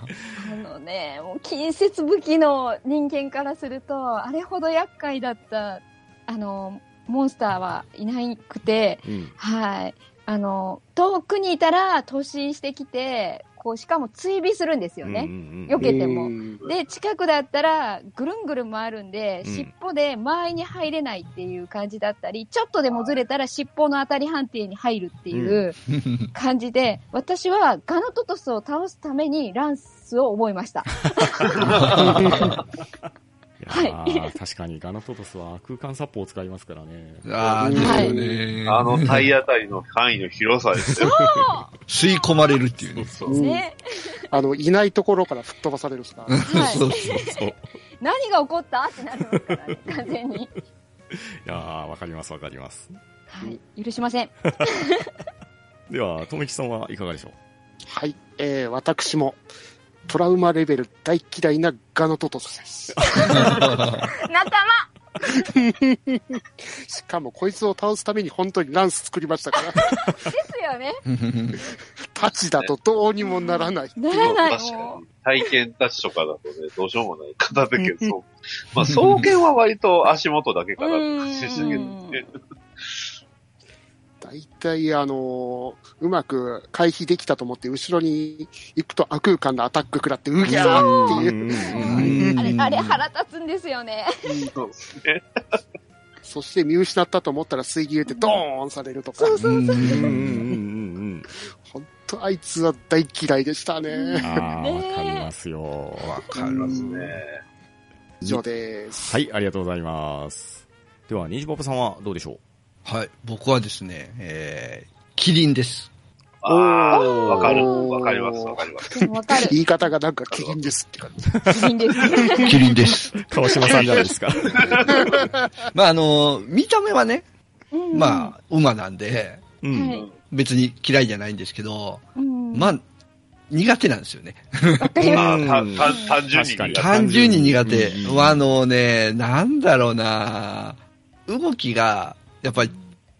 のね、もう近接武器の人間からすると、あれほど厄介だった、あの、モンスターはいなくて、うん。はい。あの、遠くにいたら突進してきて、こう、しかも追尾するんですよね。うんうん避けてもうんで、近くだったら、ぐるんぐるん回るんで、うん尻尾で間合いに入れないっていう感じだったり、ちょっとでもずれたら尻尾の当たり判定に入るっていうー感じで、私はガノトトスを倒すためにランスを覚えました。いやー確かにガノトトスは空間殺法を使いますからね。あー、ですよね。あの体当たりの範囲の広さですよ。吸い込まれるっていうね。そううんね。あの、いないところから吹っ飛ばされるしか。は いそうそうそう。い 何が起こった？ってなりますからね、完全に。やーわかりますわかります。はい。許しません。では、とめきさんはいかがでしょう？はい。えー、私も、トラウマレベル大嫌いなガノトトスです。仲 しかも、こいつを倒すために本当にランス作りましたから、間ですよね。タチだとどうにもならない。ならない、確かもに。体験たちとかだとね、どうしようもない方だけど、まあ、双剣は割と足元だけかなって感じですけどね。大体、あのーうまく回避できたと思って、後ろに行くと悪空間のアタック食らって、うぎゃーっていう。あれ、うんあれ腹立つんですよね。そうですね。そして見失ったと思ったら水牛ってドーンされるとか。そうそうそう。うんうんうんうん本当あいつは大嫌いでしたうん。ね。ああ、わかりますよ。わかりますね。以上です。はい、ありがとうございます。では、ニジパパさんはどうでしょう？はい。僕はですね、えー、キリンです。ああ、わかる。わかります、わかります。わかる。言い方がなんかキリンですって感じ。いいんです。キリンです。川島さんじゃないですか。まあ、あの、見た目はね、うんまあ、馬なんで、うん。はい別に嫌いじゃないんですけど、うんまあ、苦手なんですよね。単純に単純に苦手あのね、なんだろうな動きが、やっぱり、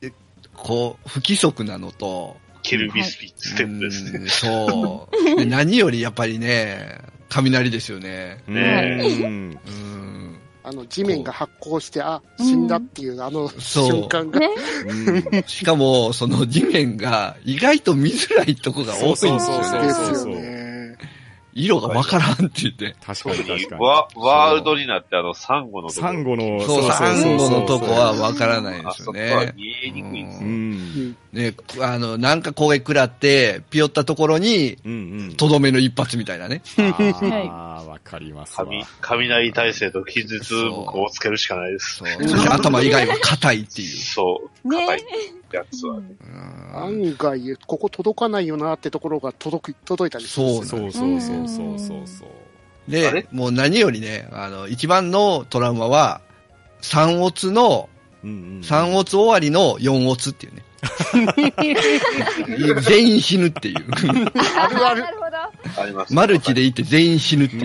えこう、不規則なのと、ケルビスピッツステップですね。うんそう。で 何よりやっぱりね、雷ですよね。ねうんうん。あの、地面が発光して、あ、死んだっていう、あのそう瞬間が。しかも、その地面が意外と見づらいとこが多いんですよそうそうね。ですよね。色がわからんって言って。確かに確かに。ワワールドになってあの、サンゴのとこサンゴの、そう、サンゴのとこはわからないですよあそこはね。見えにくいんですうよ。ん。ね、あの、なんか攻撃食らって、ピヨったところに。とどめの一発みたいなね。ああ、わかりますわ。雷雷耐性と技術向をつけるしかないです。そう。そして頭以外は硬いっていう。そう。ね硬いやつは。うん案外、ここ届かないよなってところが届く、届いたりするんですよそうそうそうそうそうそう。で、もう何よりね、あの、一番のトラウマは、3オツの、うんうん。3オツ終わりの4オツっていうね。全員死ぬっていう。あるあるな。るほど。あります。マルチでいって全員死ぬっていう。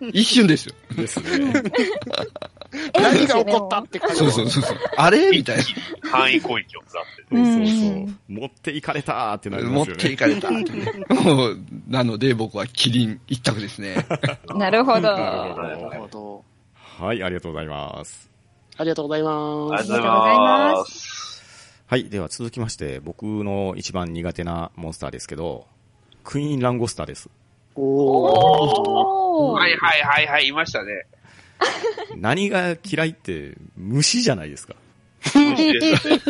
うん一瞬ですよ。うん。ですね。何が起こったって感じ。そうそうそうそう。あれみたいな。範囲攻撃を食らって。そうそう。持っていかれたーってなり持っますよね。ていかれたってね。もうなので僕はキリン一択ですね。なるほど。なるほど。はい、ありがとうございます。ありがとうございあます。りがとうございます。はい、では続きまして、僕の一番苦手なモンスターですけど、クイーンランゴスターです。おお。はいはいはいはい、いましたね。何が嫌いって虫じゃないですか。虫ですね。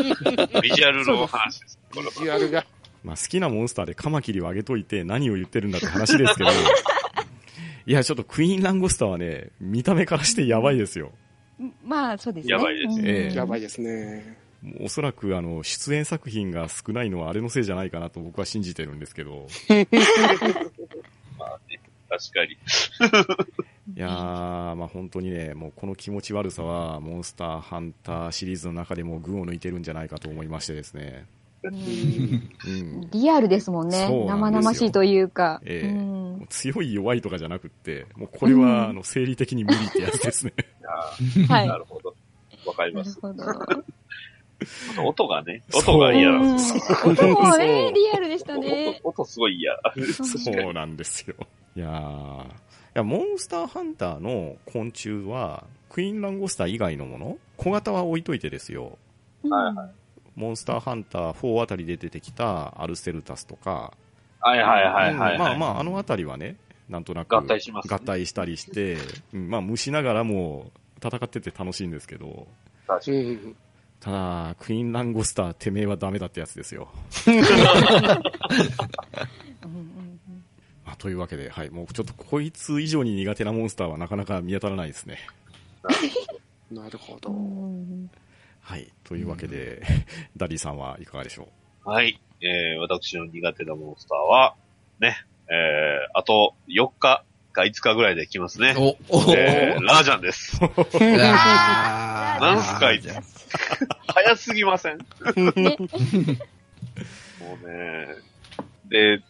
ビジュアルの話です。ビジュアルが。まあ好きなモンスターでカマキリをあげといて何を言ってるんだって話ですけど、いや、ちょっとクイーンランゴスターはね、見た目からしてやばいですよ。まあ、そうですね。やばいですうんええやばいですね。おそらくあの、出演作品が少ないのはあれのせいじゃないかなと僕は信じてるんですけど、確かに。いやー、まあ本当にね、もうこの気持ち悪さは、モンスターハンターシリーズの中でも群を抜いてるんじゃないかと思いましてですね。うん。リアルですもんね。ん生々しいというか。ええうん強い弱いとかじゃなくって、もうこれは、あの、生理的に無理ってやつですね。はい。なるほど。わかります。なるほど。音がね、音が嫌なんですよ。うん音もね、リアルでしたね。音、音すごい嫌。そうなんですよ。いやー。いや、モンスターハンターの昆虫は、クイーンランゴスター以外のもの小型は置いといてですよ。はいはいモンスターハンター4あたりで出てきたアルセルタスとか、はいはいはいはい。まあまあ、あのあたりはね、なんとなく合体しますね合体したりして、うんまあ、虫ながらも戦ってて楽しいんですけど、確かにうん。ただ、クイーンランゴスター、てめえはダメだってやつですよ。というわけで、はい、もうちょっとこいつ以上に苦手なモンスターはなかなか見当たらないですね。なるほど。はい、というわけで、ダディさんはいかがでしょはい。えー、私の苦手なモンスターは、ね、えー、あと4日か5日ぐらいで来ますね。お、お、えー、ラージャンです。あーなんすかいじゃあ早すぎません？もうね、で、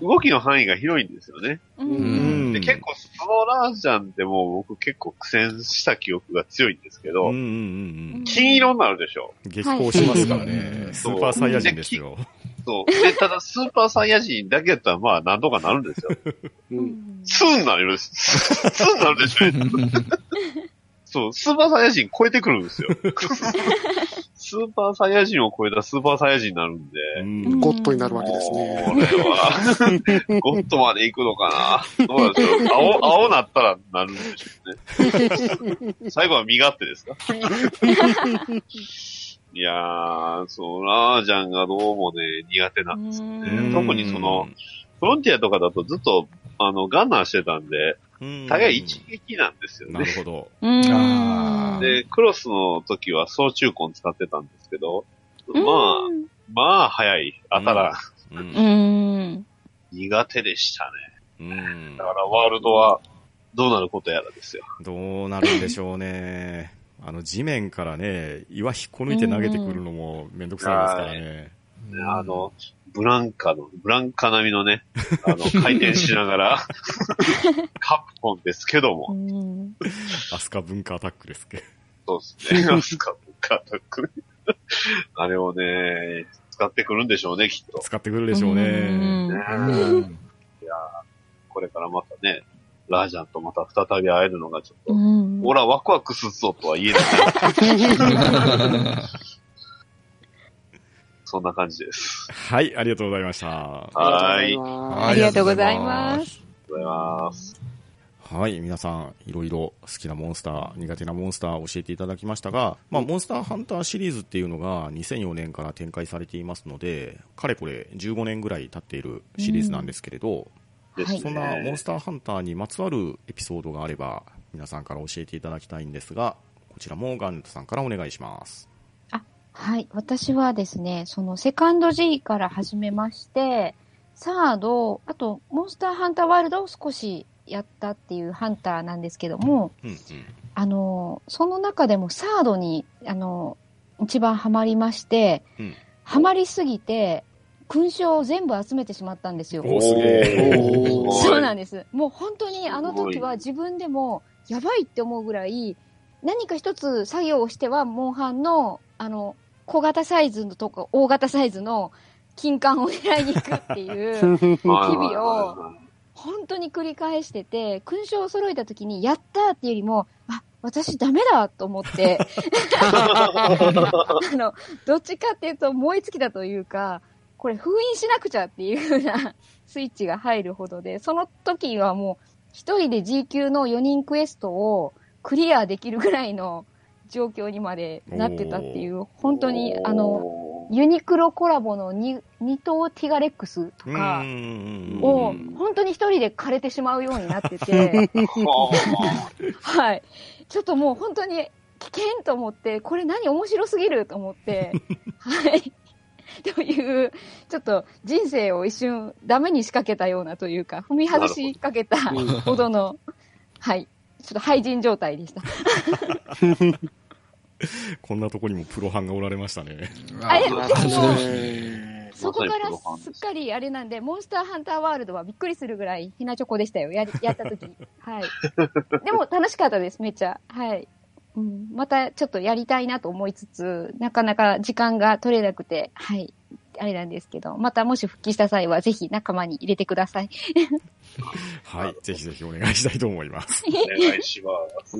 動きの範囲が広いんですよね。ううんんで、結構、そのラージャンでも僕結構苦戦した記憶が強いんですけう。ど、うんうんうん金色になるでしょ。うん。激高しますからはいね。スーパーサイヤ人ですよ。そう。で、ただ、スーパーサイヤ人だけやったら、まあ、なんとかなるんですよ。うん。2になる、2になるでしょ。そう、スーパーサイヤ人超えてくるんですよ。スーパーサイヤ人を超えたスーパーサイヤ人になるんで、うんゴッドになるわけですね。これは、ゴッドまで行くのかなどうなんでしょう青、青なったらなるんでしょうね。最後は身勝手ですか？いやー、そう、ラージャンがどうもね、苦手なんですよね。特にその、フロンティアとかだとずっと、あの、ガンナーしてたんで、うん、大概一撃なんですよね。なるほど。で、クロスの時は総中根使ってたんですけど、うんまあ、まあ、早い。当たら、うんう。ん。苦手でしたね。うんだから、ワールドは、どうなることやらですよ。どうなるんでしょうね。あの、地面からね、岩引っこ抜いて投げてくるのもめんどくさいですからね。あの、ブランカの、ブランカ並みのね、あの、回転しながら、カプコンですけども、うんアスカ文化アタックですけそうですね。アスカカアタック。あれをね、使ってくるんでしょうね、きっと。使ってくるでしょううね。んねうんこれからまたね、ラージャンとまた再び会えるのがちょっと、うん俺はワクワクするぞとは言えない。そんな感じです。はい、ありがとうございました。はーい。あありがとうございます。ございます。はい、皆さん、いろいろ好きなモンスター、苦手なモンスター教えていただきましたが、まあ、モンスターハンターシリーズっていうのが2004年から展開されていますので、かれこれ15年ぐらい経っているシリーズなんですけれど、ですねそんなモンスターハンターにまつわるエピソードがあれば、皆さんから教えていただきたいんですが、こちらもガンネットさんからお願いします。はい。私はですね、そのセカンド G から始めまして、サード、あと、モンスターハンターワールドを少しやったっていうハンターなんですけども、うんうん。あの、その中でもサードに、あの、一番ハマりまして、うんハマりすぎて、勲章を全部集めてしまったんですよ。おすげえ。そうなんです。もう本当にあの時は自分でもやばいって思うぐらい、何か一つ作業をしては、モンハンの、あの、小型サイズのとか、大型サイズの金管を狙いに行くっていう、日々を本当に繰り返してて、勲章を揃えた時に、やったっていうよりも、あ、私ダメだと思って、あの、どっちかっていうと燃え尽きたというか、これ封印しなくちゃっていう風な スイッチが入るほどで、その時はもう一人で G 級の4人クエストをクリアできるぐらいの状況にまでなってたっていう、本当にあの、ユニクロコラボの 2, 二頭ティガレックスとかうんを本当に一人で枯れてしまうようになってて、はい。ちょっともう本当に危険と思って、これ何面白すぎると思って、はい。という、ちょっと人生を一瞬ダメに仕掛けたようなというか、踏み外しかけたほどの、はい。ちょっと廃人状態でした。こんなとこにもプロハンがおられましたね。あれあでもえそこからすっかりあれなんで、モンスターハンターワールドはびっくりするぐらいひなチョコでしたよ。やりやった時。はい。でも楽しかったです、めっちゃ。はい。うん、またちょっとやりたいなと思いつつ、なかなか時間が取れなくて、はい。あれなんですけど、またもし復帰した際はぜひ仲間に入れてください。はい。ぜひぜひお願いしたいと思います。お願いします。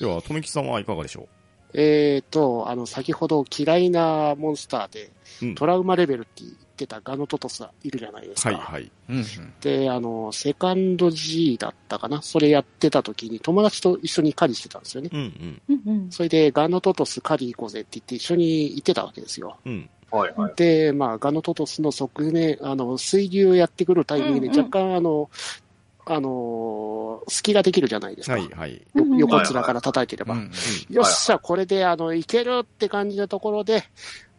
では、とめきさんはいかがでしょえーと、あの、先ほど嫌いなモンスターで、うんトラウマレベルって言ってたガノトトスがいるじゃないですか。うはい、はい。うんうんで、あの、セカンド G だったかな？それやってた時に友達と一緒に狩りしてたんですよね。うんうん。うんうん。それでガノトトス狩り行こうぜって言って一緒に行ってたわけですよ。うん。はいはい。で、まあ、ガノトトスの側面、あの、水流やってくるタイミングでうんうん若干、あの、あの、隙ができるじゃないですか。はい、はい。横面から叩いてれば。うんうんよっしゃ、これで、あの、いけるって感じのところで、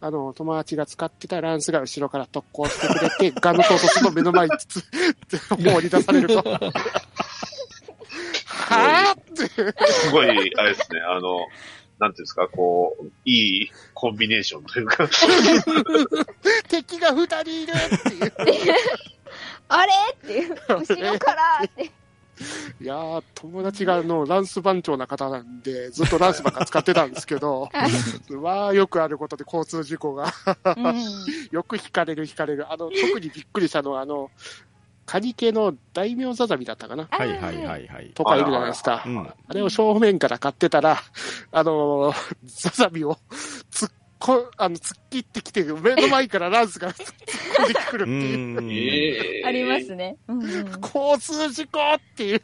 あの、友達が使ってたランスが後ろから特攻してくれて、ガノトトスの目の前につつ、放り出されると。はぁって。すごい、あれですね、あの、なんていうんですか、こう、いいコンビネーションというか、敵が二人いるっていう。あれ？っていう、後ろからって。いやー、友達があの、ランス番長な方なんで、ずっとランスばっか使ってたんですけど、まあ、よくあることで交通事故が、うんよく引かれる引かれる。あの、特にびっくりしたのは、あの、カニ系の大名ザザミだったかな？はい、はい、はい、はい。とかいるじゃないですか。うん。あれを正面から買ってたら、あのーザザミを突っこ、あの、突っ切ってきて、目の前からランスが突っ込んでくるうっていう、ありますね。うんうん。わ交通事故っていう。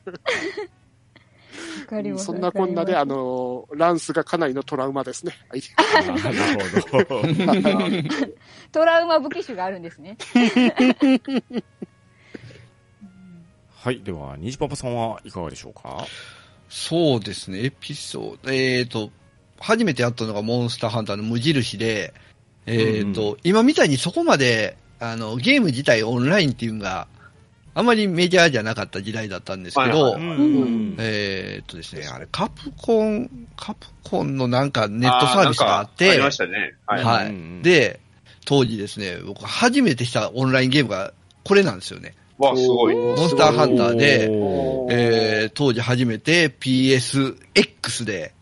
そんなこんなで、あのーランスがかなりのトラウマですね。はい。なるほど。トラウマ武器種があるんですね。はい。では、ニジパパさんはいかがでしょうか？そうですね、エピソード。えっ、と、初めてやったのがモンスターハンターの無印で、えっ、と、うん今みたいにそこまで、あの、ゲーム自体オンラインっていうのがあまりメジャーじゃなかった時代だったんですけど、えーっとですね、あれ、カプコン、カプコンのなんかネットサービスがあって、ありましたね。はい。はい。うんで、当時ですね、僕初めてしたオンラインゲームがこれなんですよね。わ、すごい。おモンスターハンターで、おー。えー、当時初めて PSX で、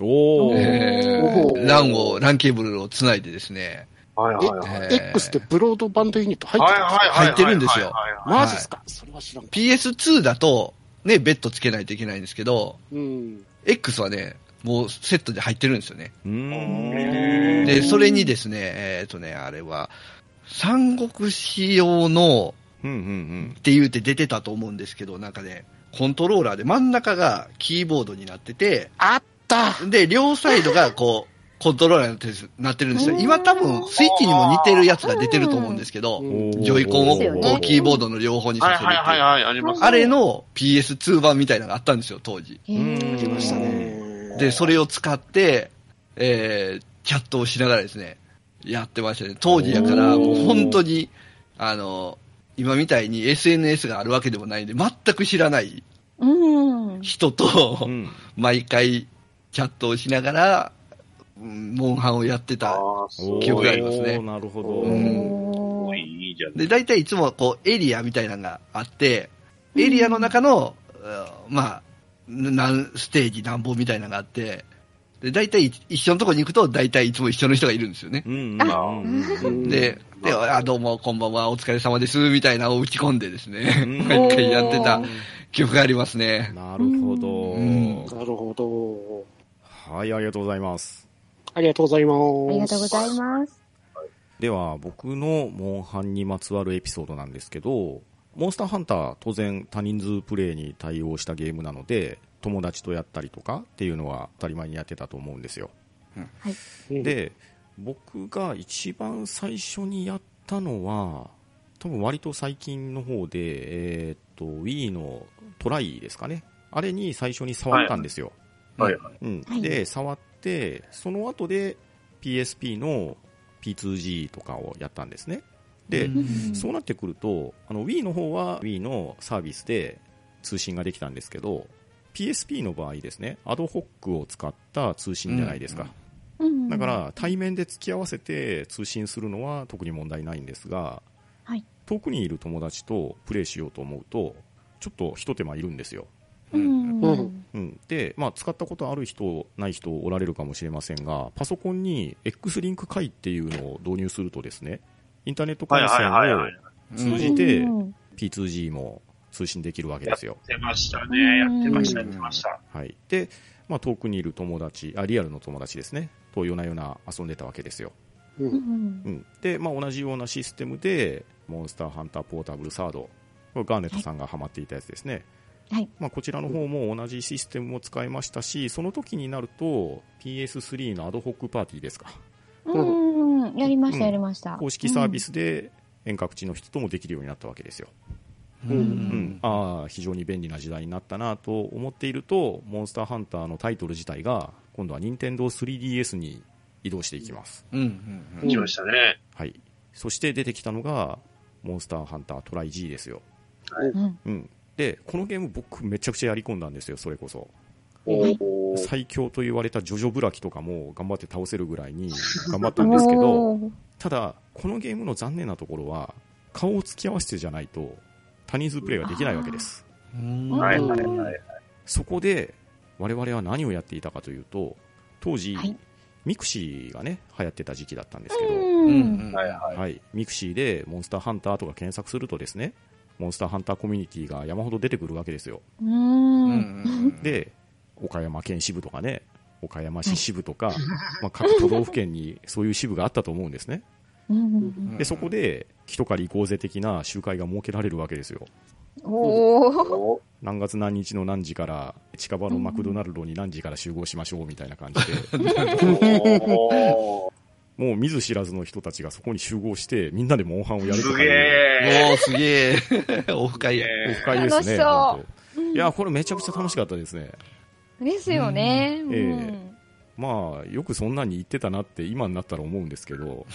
おー。えー、ランを、ランケーブルをつないでですね、はいはいはい。えー X ってブロードバンドユニット入ってはいるんですか、はいはい。入ってるんですよ。はいはいはいマジっすか、それは知らん。か PS2 だと、ね、ベッドつけないといけないんですけど、うん。X はね、もうセットで入ってるんですよね。で、それにですね、えっ、とね、あれは、三国志用の、うんうん。って言うて出てたと思うんですけど、なんかね、コントローラーで真ん中がキーボードになってて、あった。で、両サイドがこう、コントローラーになってるなってるんですよ。うん今多分、スイッチにも似てるやつが出てると思うんですけど、うん。ジョイコンをキーボードの両方にはいさせる。はいはいはい、あります。あれの PS2 版みたいなのがあったんですよ、当時。へー出ましたね。で、それを使って、えー、チャットをしながらですね、やってましたね。当時やから、もう本当に、あの、今みたいに SNS があるわけでもないんで、全く知らないうん。人と、うん。毎回チャットをしながら、うんモンハンをやってた。記憶がありますねなるほど。うんいいいじゃん。で、大体いつもこう、エリアみたいなのがあって、エリアの中の、うんまあ、何ステージ何本みたいなのがあって、で、大体一緒のとこに行くと、大体いつも一緒の人がいるんですよね。うんうん。で、で、あ、どうも、こんばんは、お疲れ様です、みたいなのを打ち込んでですね、うん 毎回やってた記憶がありますね。なるほど。うんなるほど。はい、ありがとうございます。ありがとうございます。ありがとうございます。では、僕のモンハンにまつわるエピソードなんですけど、モンスターハンター、当然多人数プレイに対応したゲームなので、友達とやったりとかっていうのは当たり前にやってたと思うんですよ。うん、で、僕が一番最初にやったのは、多分割と最近の方で、えーっと、Wii のトライですかね。あれに最初に触ったんですよ。はいはい。うんはいで、触って、その後で PSP の P2G とかをやったんですね。で、うんそうなってくると、あの Wii の方は Wii のサービスで通信ができたんですけど、PSP の場合ですね、アドホックを使った通信じゃないですか。うんだから、対面で付き合わせて通信するのは特に問題ないんですが、はい遠くにいる友達とプレイしようと思うと、ちょっと一手間いるんですよ。うんうんうん、で、まあ、使ったことある人、ない人おられるかもしれませんが、パソコンに X リンク会っていうのを導入するとですね、インターネットはい回線を。通じてうん P2G も通信できるわけですよ。やってましたね。やってました、やってました。はい。で、まあ、遠くにいる友達、あ、リアルの友達ですね、と夜な夜な遊んでたわけですよ。うん。で、まあ、同じようなシステムで、モンスターハンターポータブルサード、これガーネットさんがハマっていたやつですね。はい。まあ、こちらの方も同じシステムを使いましたし、その時になると PS3 のアドホックパーティーですか。うん、やりました、うんやりました。公式サービスで遠隔地の人ともできるようになったわけですよ。ううんん。ああ、非常に便利な時代になったなと思っていると、モンスターハンターのタイトル自体が、今度は任天堂 3DS に移動していきます。うんうんうん来ましたね。はい。そして出てきたのが、モンスターハンタートライ G ですよ。うん。うん。で、このゲーム僕めちゃくちゃやり込んだんですよ、それこそ。最強と言われたジョジョブラキとかも頑張って倒せるぐらいに 頑張ったんですけど、ただ、このゲームの残念なところは、顔を突き合わせてじゃないと、多人数プレイができないわけです。そこで、我々は何をやっていたかというと、当時、はい。ミクシーがね、流行ってた時期だったんですけど、ミクシーでモンスターハンターとか検索するとですね、モンスターハンターコミュニティが山ほど出てくるわけですよ。で、岡山県支部とかね、岡山市支部とか、まあ、各都道府県にそういう支部があったと思うんですね。うん。で、そこで、一狩り行こうぜ的な集会が設けられるわけですよ。お何月何日の何時から、近場のマクドナルドに何時から集合しましょうみたいな感じで、おもう見ず知らずの人たちがそこに集合して、みんなでモンハンをやるとすげかいう。え。おー、すげえ。オフ会や。オフ会ですね。楽しそういや、これめちゃくちゃ楽しかったですね。ですよね。ええうんまあ、よくそんなに言ってたなって今になったら思うんですけど、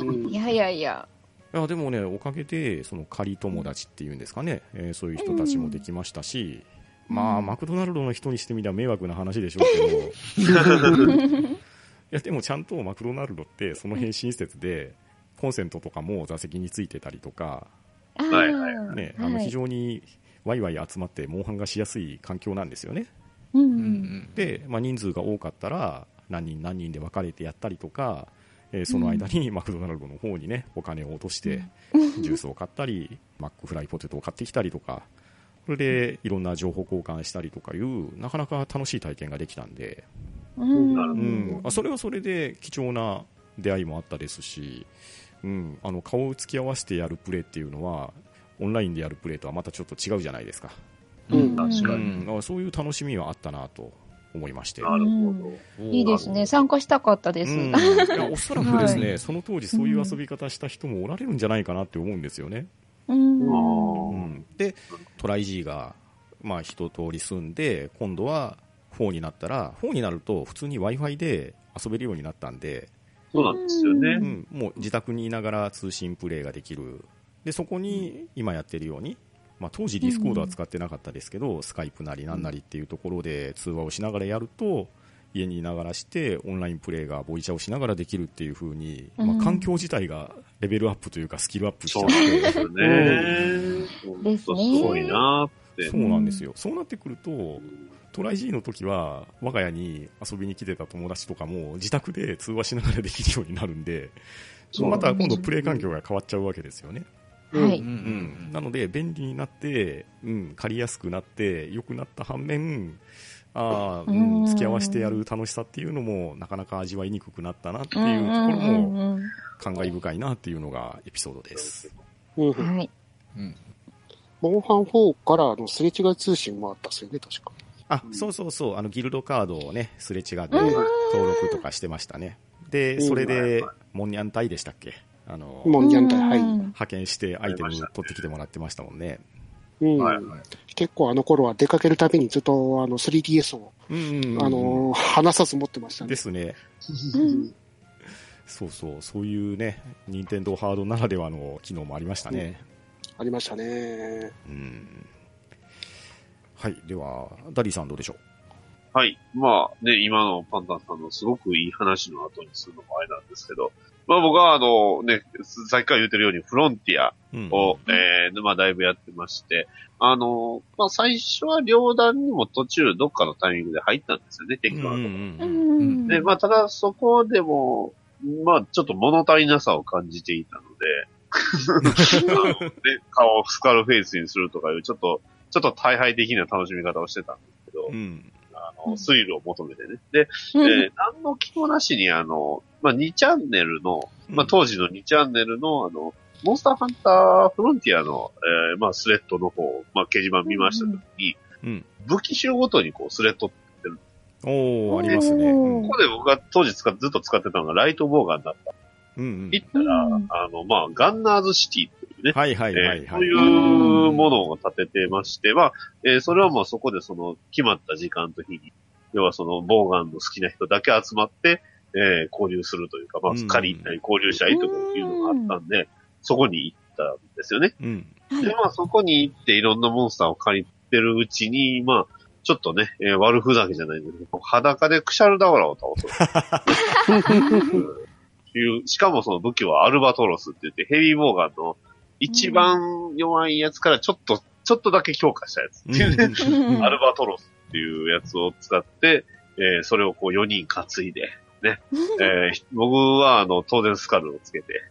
う んいやいやいや。いや、でもね、おかげで、その仮友達っていうんですかね、えーそういう人たちもできましたし、まあ、マクドナルドの人にしてみれば迷惑な話でしょうけど、い や、でもちゃんとマクドナルドって、その辺親切で、コンセントとかも座席についてたりとか、あはいはいーね、あの非常にワイワイ集まって、モンハンがしやすい環境なんですよね。う。うん。んで、まあ、人数が多かったら、何人何人で分かれてやったりとか、えーその間にマクドナルドの方にね、お金を落として、ジュースを買ったり、マックフライポテトを買ってきたりとか、それでいろんな情報交換したりとかいう、なかなか楽しい体験ができたんで、うん。うん、あそれはそれで貴重な出会いもあったですし、うん、あの顔を突き合わせてやるプレーっていうのは、オンラインでやるプレイとはまたちょっと違うじゃないですか。うん確かに。うん、だからそういう楽しみはあったなと思いまして。なるほど。いいですね。参加したかったです。うん、いやおそらくですね、はその当時そういう遊び方した人もおられるんじゃないかなって思うんですよね。うんうあん、で、トライ G が、まあ、一通り済んで、今度は4になったら、4になると普通に Wi-Fi で遊べるようになったんで、そうなんですよねう。ん、もう自宅にいながら通信プレイができる。で、そこに今やってるように、まあ、当時ディスコードは使ってなかったですけど、スカイプなりなんなりっていうところで通話をしながらやると、家にいながらして、オンラインプレイがボイチャをしながらできるっていう風に、まあ、うん環境自体がレベルアップというかスキルアップしちゃそうって、なんですよね。すごいなって。そうなんですよ。そうなってくると、トライ G の時は、我が家に遊びに来てた友達とかも自宅で通話しながらできるようになるんで、そうまた今度プレイ環境が変わっちゃうわけですよね。はい。ううんん、なので、便利になって、うん、借りやすくなって、良くなった反面、ああ、ううんん、付き合わせてやる楽しさっていうのも、なかなか味わいにくくなったなっていうところうんも、感慨深いなっていうのがエピソードです。うんうんうんはい。モンハン4からのすれ違い通信もあったっすよね、確か。あ、そうそうそう、あの、ギルドカードをね、すれ違ってうん登録とかしてましたね。で、それはいではい、モンニャン隊でしたっけ？あの、モンニャン隊、はい。うん派遣してアイテム取ってきてもらってましたもんね。うんはい結構あの頃は出かけるたびにずっとあの 3DS を、うんうん、あのー離さず持ってましたね。ですね。うんそうそう、そういうね、任天堂ハードならではの機能もありましたね。ありましたね。うん。はい、では、ダディさんどうでしょはい。まあね、今のパンタンさんのすごくいい話の後にするのもあれなんですけど、まあ僕はあのね、さっきから言ってるようにフロンティアう、うん、を、えー、まあだいぶやってまして、あの、まあ最初は両弾にも途中どっかのタイミングで入ったんですよね、敵の後うで、まあ、ただそこでも、まあ、ちょっと物足りなさを感じていたので、あのね、顔をスカルフェイスにするとかいう、ちょっと、ちょっと大敗的な楽しみ方をしてたんですけど、うん。あの、スリルを求めてね。で、うん。えー何の気もなしに、あの、まあ、2チャンネルの、まあ、当時の2チャンネルの、あの、モンスターハンターフロンティアの、えーまあ、スレッドの方、まあ、掲示板見ましたときに、うん。武器種ごとにこう、スレッドおー、ありますね。うん。ここで僕が当時使っずっと使ってたのがライトボウガンだった。うんうん。行ったら、うんあの、まあ、ガンナーズシティってね、はいはいはいはい。えーそういうものを立ててまして、まあ、えーそれはもうそこでその決まった時間と日に、要はそのボウガンの好きな人だけ集まって、えー交流するというか、まあうん、借りたり交流したりとかいうのがあったんで、そこに行ったんですよね。うん。はいで、まあ、そこに行っていろんなモンスターを借りてるうちに、まあ、ちょっとね、えー悪ふざけじゃないんだけど、裸でクシャルダワラを倒す。いうしかもその武器はアルバトロスって言って、ヘビーボウガンの一番弱いやつからちょっと、ちょっとだけ強化したやつ。っていうね、うん。アルバトロスっていうやつを使って、えーそれをこう4人担いで、ね、えー僕はあの、当然スカルをつけて、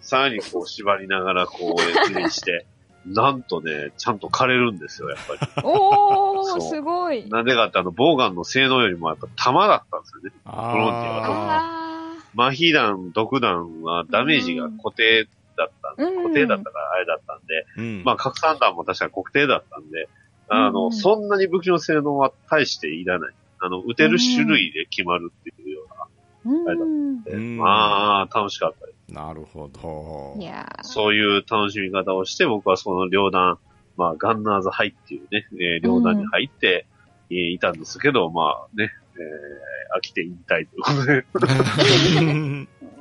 さらにこう縛りながらこう、プレイして、なんとね、ちゃんと枯れるんですよ、やっぱり。おー、すごい。なんでかってあの、ボウガンの性能よりもやっぱ弾だったんですよね。フロンティアは。ああ麻痺弾、毒弾はダメージが固定だったんで、うん固定だったからあれだったんで、ーうん。まあ、拡散弾も確か固定だったんで、あの、うんそんなに武器の性能は大していらない。あの、撃てる種類で決まるっていうようーあれだうんな。でうんまあ、楽しかったです。なるほど。いやーそういう楽しみ方をして、僕はその両弾、まあ、ガンナーズハイっていうね、えー両弾に入って、えーいたんですけど、まあね、えー飽きて引退ということで。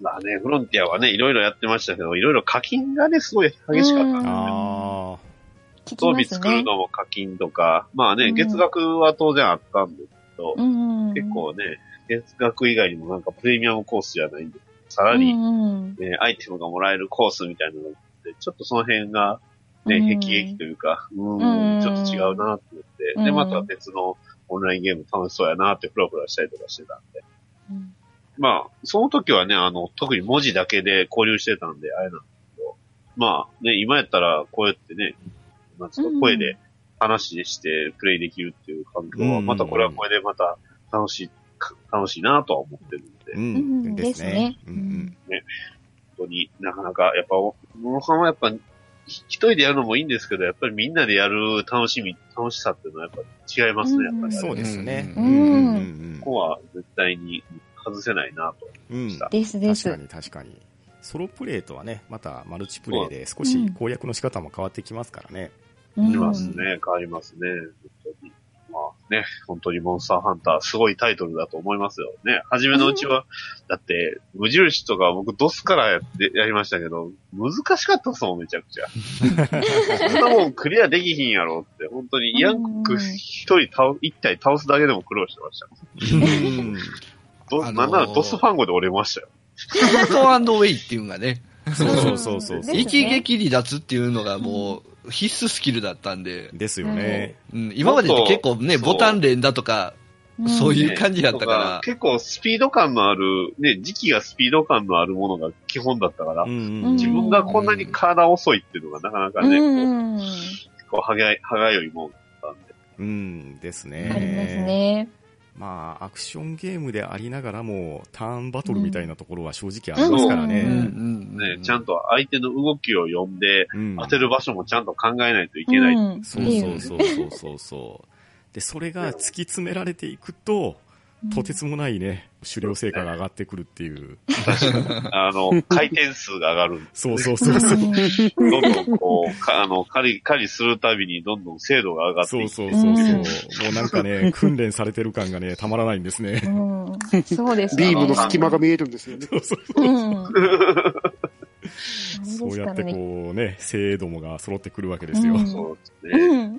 まあね、フロンティアはね、いろいろやってましたけど、いろいろ課金がね、すごい激しかったんで。あ聞き装備。作るのも課金とか、まあね、うん。月額は当然あったんですけど、うん結構ね、月額以外にもなんかプレミアムコースじゃないんで、さらに、うんねアイテムがもらえるコースみたいなのがあって、ちょっとその辺が、ね、うん。辟易というか、うん、うんちょっと違うなと思って、うんで、また別のオンラインゲーム楽しそうやなってフラフラしたりとかしてたんで。うんまあ、その時はね、あの、特に文字だけで交流してたんで、あれなんですけど、まあね、今やったらこうやってね、なんつうか声で話してプレイできるっていう環境は、うん。またこれはこれでまた楽しい、か楽しいなとは思ってるんで、ーう本ん。ですね。ですね。うん。うん。当になかなか、やっぱ、モンハンはやっぱ一人でやるのもいいんですけど、やっぱりみんなでやる楽しみ、楽しさっていうのはやっぱ違いますね、やっぱり。そうですね。ううん。ん。ここは絶対に外せないなと。うんうん。ですです。確かに確かに。ソロプレイとはね、またマルチプレイで少し攻略の仕方も変わってきますからね。うんいますね、変わりますね。本当に。まあね、本当にモンスターハンター、すごいタイトルだと思いますよね。初めのうちは、だって、無印とか僕ドスからやって、やりましたけど、難しかったっすもん、めちゃくちゃ。そんなもんクリアできひんやろって、本当にヤンク一人倒、一体倒すだけでも苦労してました。あのーなんならドスファンゴで折れましたよ。フットウェイっていうのがね、そうそうそうそう一撃離脱っていうのがもう必須スキルだったんで、ですよね。うん、今までって結構ね、ボタン連打とか、そういう感じだったから、結構スピード感のある、ね、時期がスピード感のあるものが基本だったから、うんうん自分がこんなに体遅いっていうのがなかなかね、うん。こう、はがい、はがよいもんだったんで。うんですね。ありますね。まあ、アクションゲームでありながらも、ターンバトルみたいなところは正直ありますからうんね。ね、ちゃんと相手の動きを読んで、うん当てる場所もちゃんと考えないといけない。そうそうそうそうそう。で、それが突き詰められていくと、とてつもないね、狩猟成果が上がってくるっていう。あの、回転数が上がる。そうそうそうそう。どんどんこう、かあの、狩り、狩りするたびにどんどん精度が上がってそいうく。そうそうそう。もうなんかね、訓練されてる感がね、たまらないんですね。うんそうですね。ビームの隙間が見えるんですよね。そうそううん。そうやってう。こうね、精度もが揃ってくるわけですよ。うんそうですね。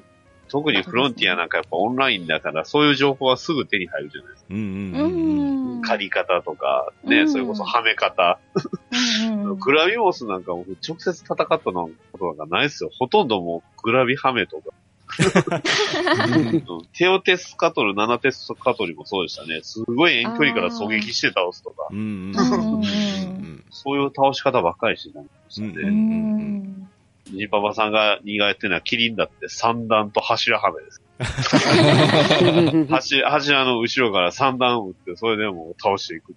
うん。特にフロンティアなんかやっぱオンラインだから、そういう情報はすぐ手に入るじゃないですか。うんうんううんうん。ん。借り方とか、ね、うんそれこそはめ方。うん グラビモスなんかも直接戦ったのことがないですよ。ほとんどもうグラビハメとか。うん テオテスカトル、ナナテスカトルもそうでしたね。すごい遠距離から狙撃して倒すとか、うんうんうんうんそういう倒し方ばっかりしてたんですようんうね。ん。ジパパさんが苦手なキリンだって三段と柱はめです。柱柱の後ろから三段撃って、それでもう倒していく。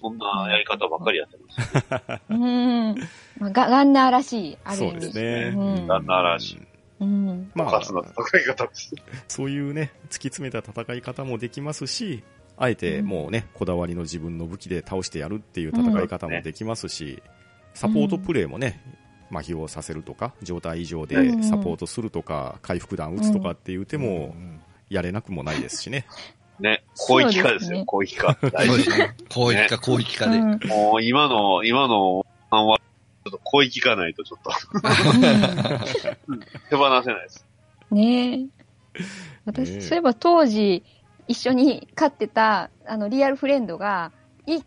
そんなやり方ばっかりやってます。うん。まあガガンナーらしい、ある意味。そうですね。うんガンナーらしいうん。まあ。そういうね、突き詰めた戦い方もできますし、あえてもうね、こだわりの自分の武器で倒してやるっていう戦い方もできますし、サポートプレイもね、麻痺をさせるとか、状態異常でサポートするとか、回復弾打つとかっていう手もやれなくもないですしね。ね、広域化ですよ、広域化。大事。そうですね。広域化、広域化で。うんもう今の、今の案は、ちょっと広域化ないとちょっと 手放せないです。ねえ。私、そういえば当時、一緒に飼ってた、あの、リアルフレンドが、い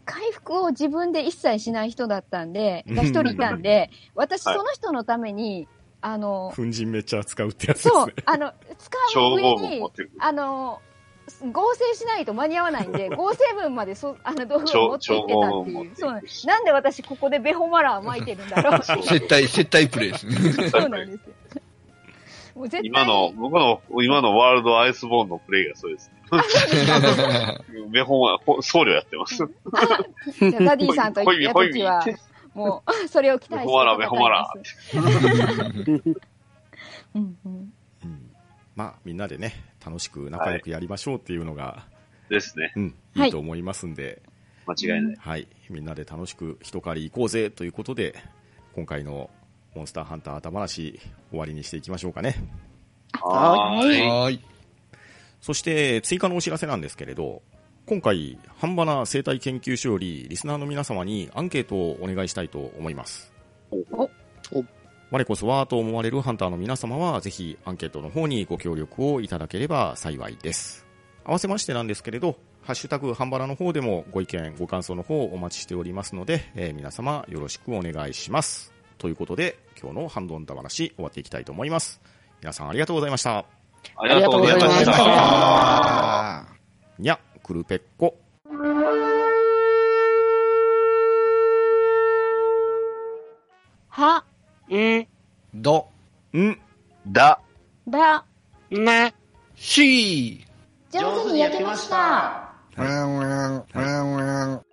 回復を自分で一切しない人だったんで、が一人いたんで、私、はいその人のために、あの、粉塵めっちゃ使うってやつですね。、そうあの、使う上に。あの、合成しないと間に合わないんで、合成分までそあの道具を持って行ってたっていう。そうなんです。なんで私ここでベホマラー巻いてるんだろうっていう。接待、接待プレイですね。そうなんですよ。もう絶対今の、僕の、今のワールドアイスボーンのプレイがそうです。メ ホンは、ほ僧侶やってます。じゃあダディさんと行った時は、もう、それを期待してメホマラ、メホマラ。うんうんうんまあ、みんなでね、楽しく仲良くやりましょうっていうのが、ですね。うん、はいいいと思いますんで、間違いない。はい、みんなで楽しく一狩り行こうぜということで、今回のモンスターハンター頭話終わりにしていきましょうかね。はーい。はーい。そして追加のお知らせなんですけれど、今回、半ばな生態研究所よりリスナーの皆様にアンケートをお願いしたいと思います。おお我こそはと思われるハンターの皆様は、ぜひアンケートの方にご協力をいただければ幸いです。合わせましてなんですけれど、ハッシュタグハンバラの方でもご意見、ご感想の方お待ちしておりますので、えー皆様よろしくお願いします。ということで、今日のハンドンダ話終わっていきたいと思います。皆さんありがとうございました。ありがとうございましたた。にゃ、くるぺっこ。は、ん、ど、ん、だ、だ、な、し上手に焼けました。ー。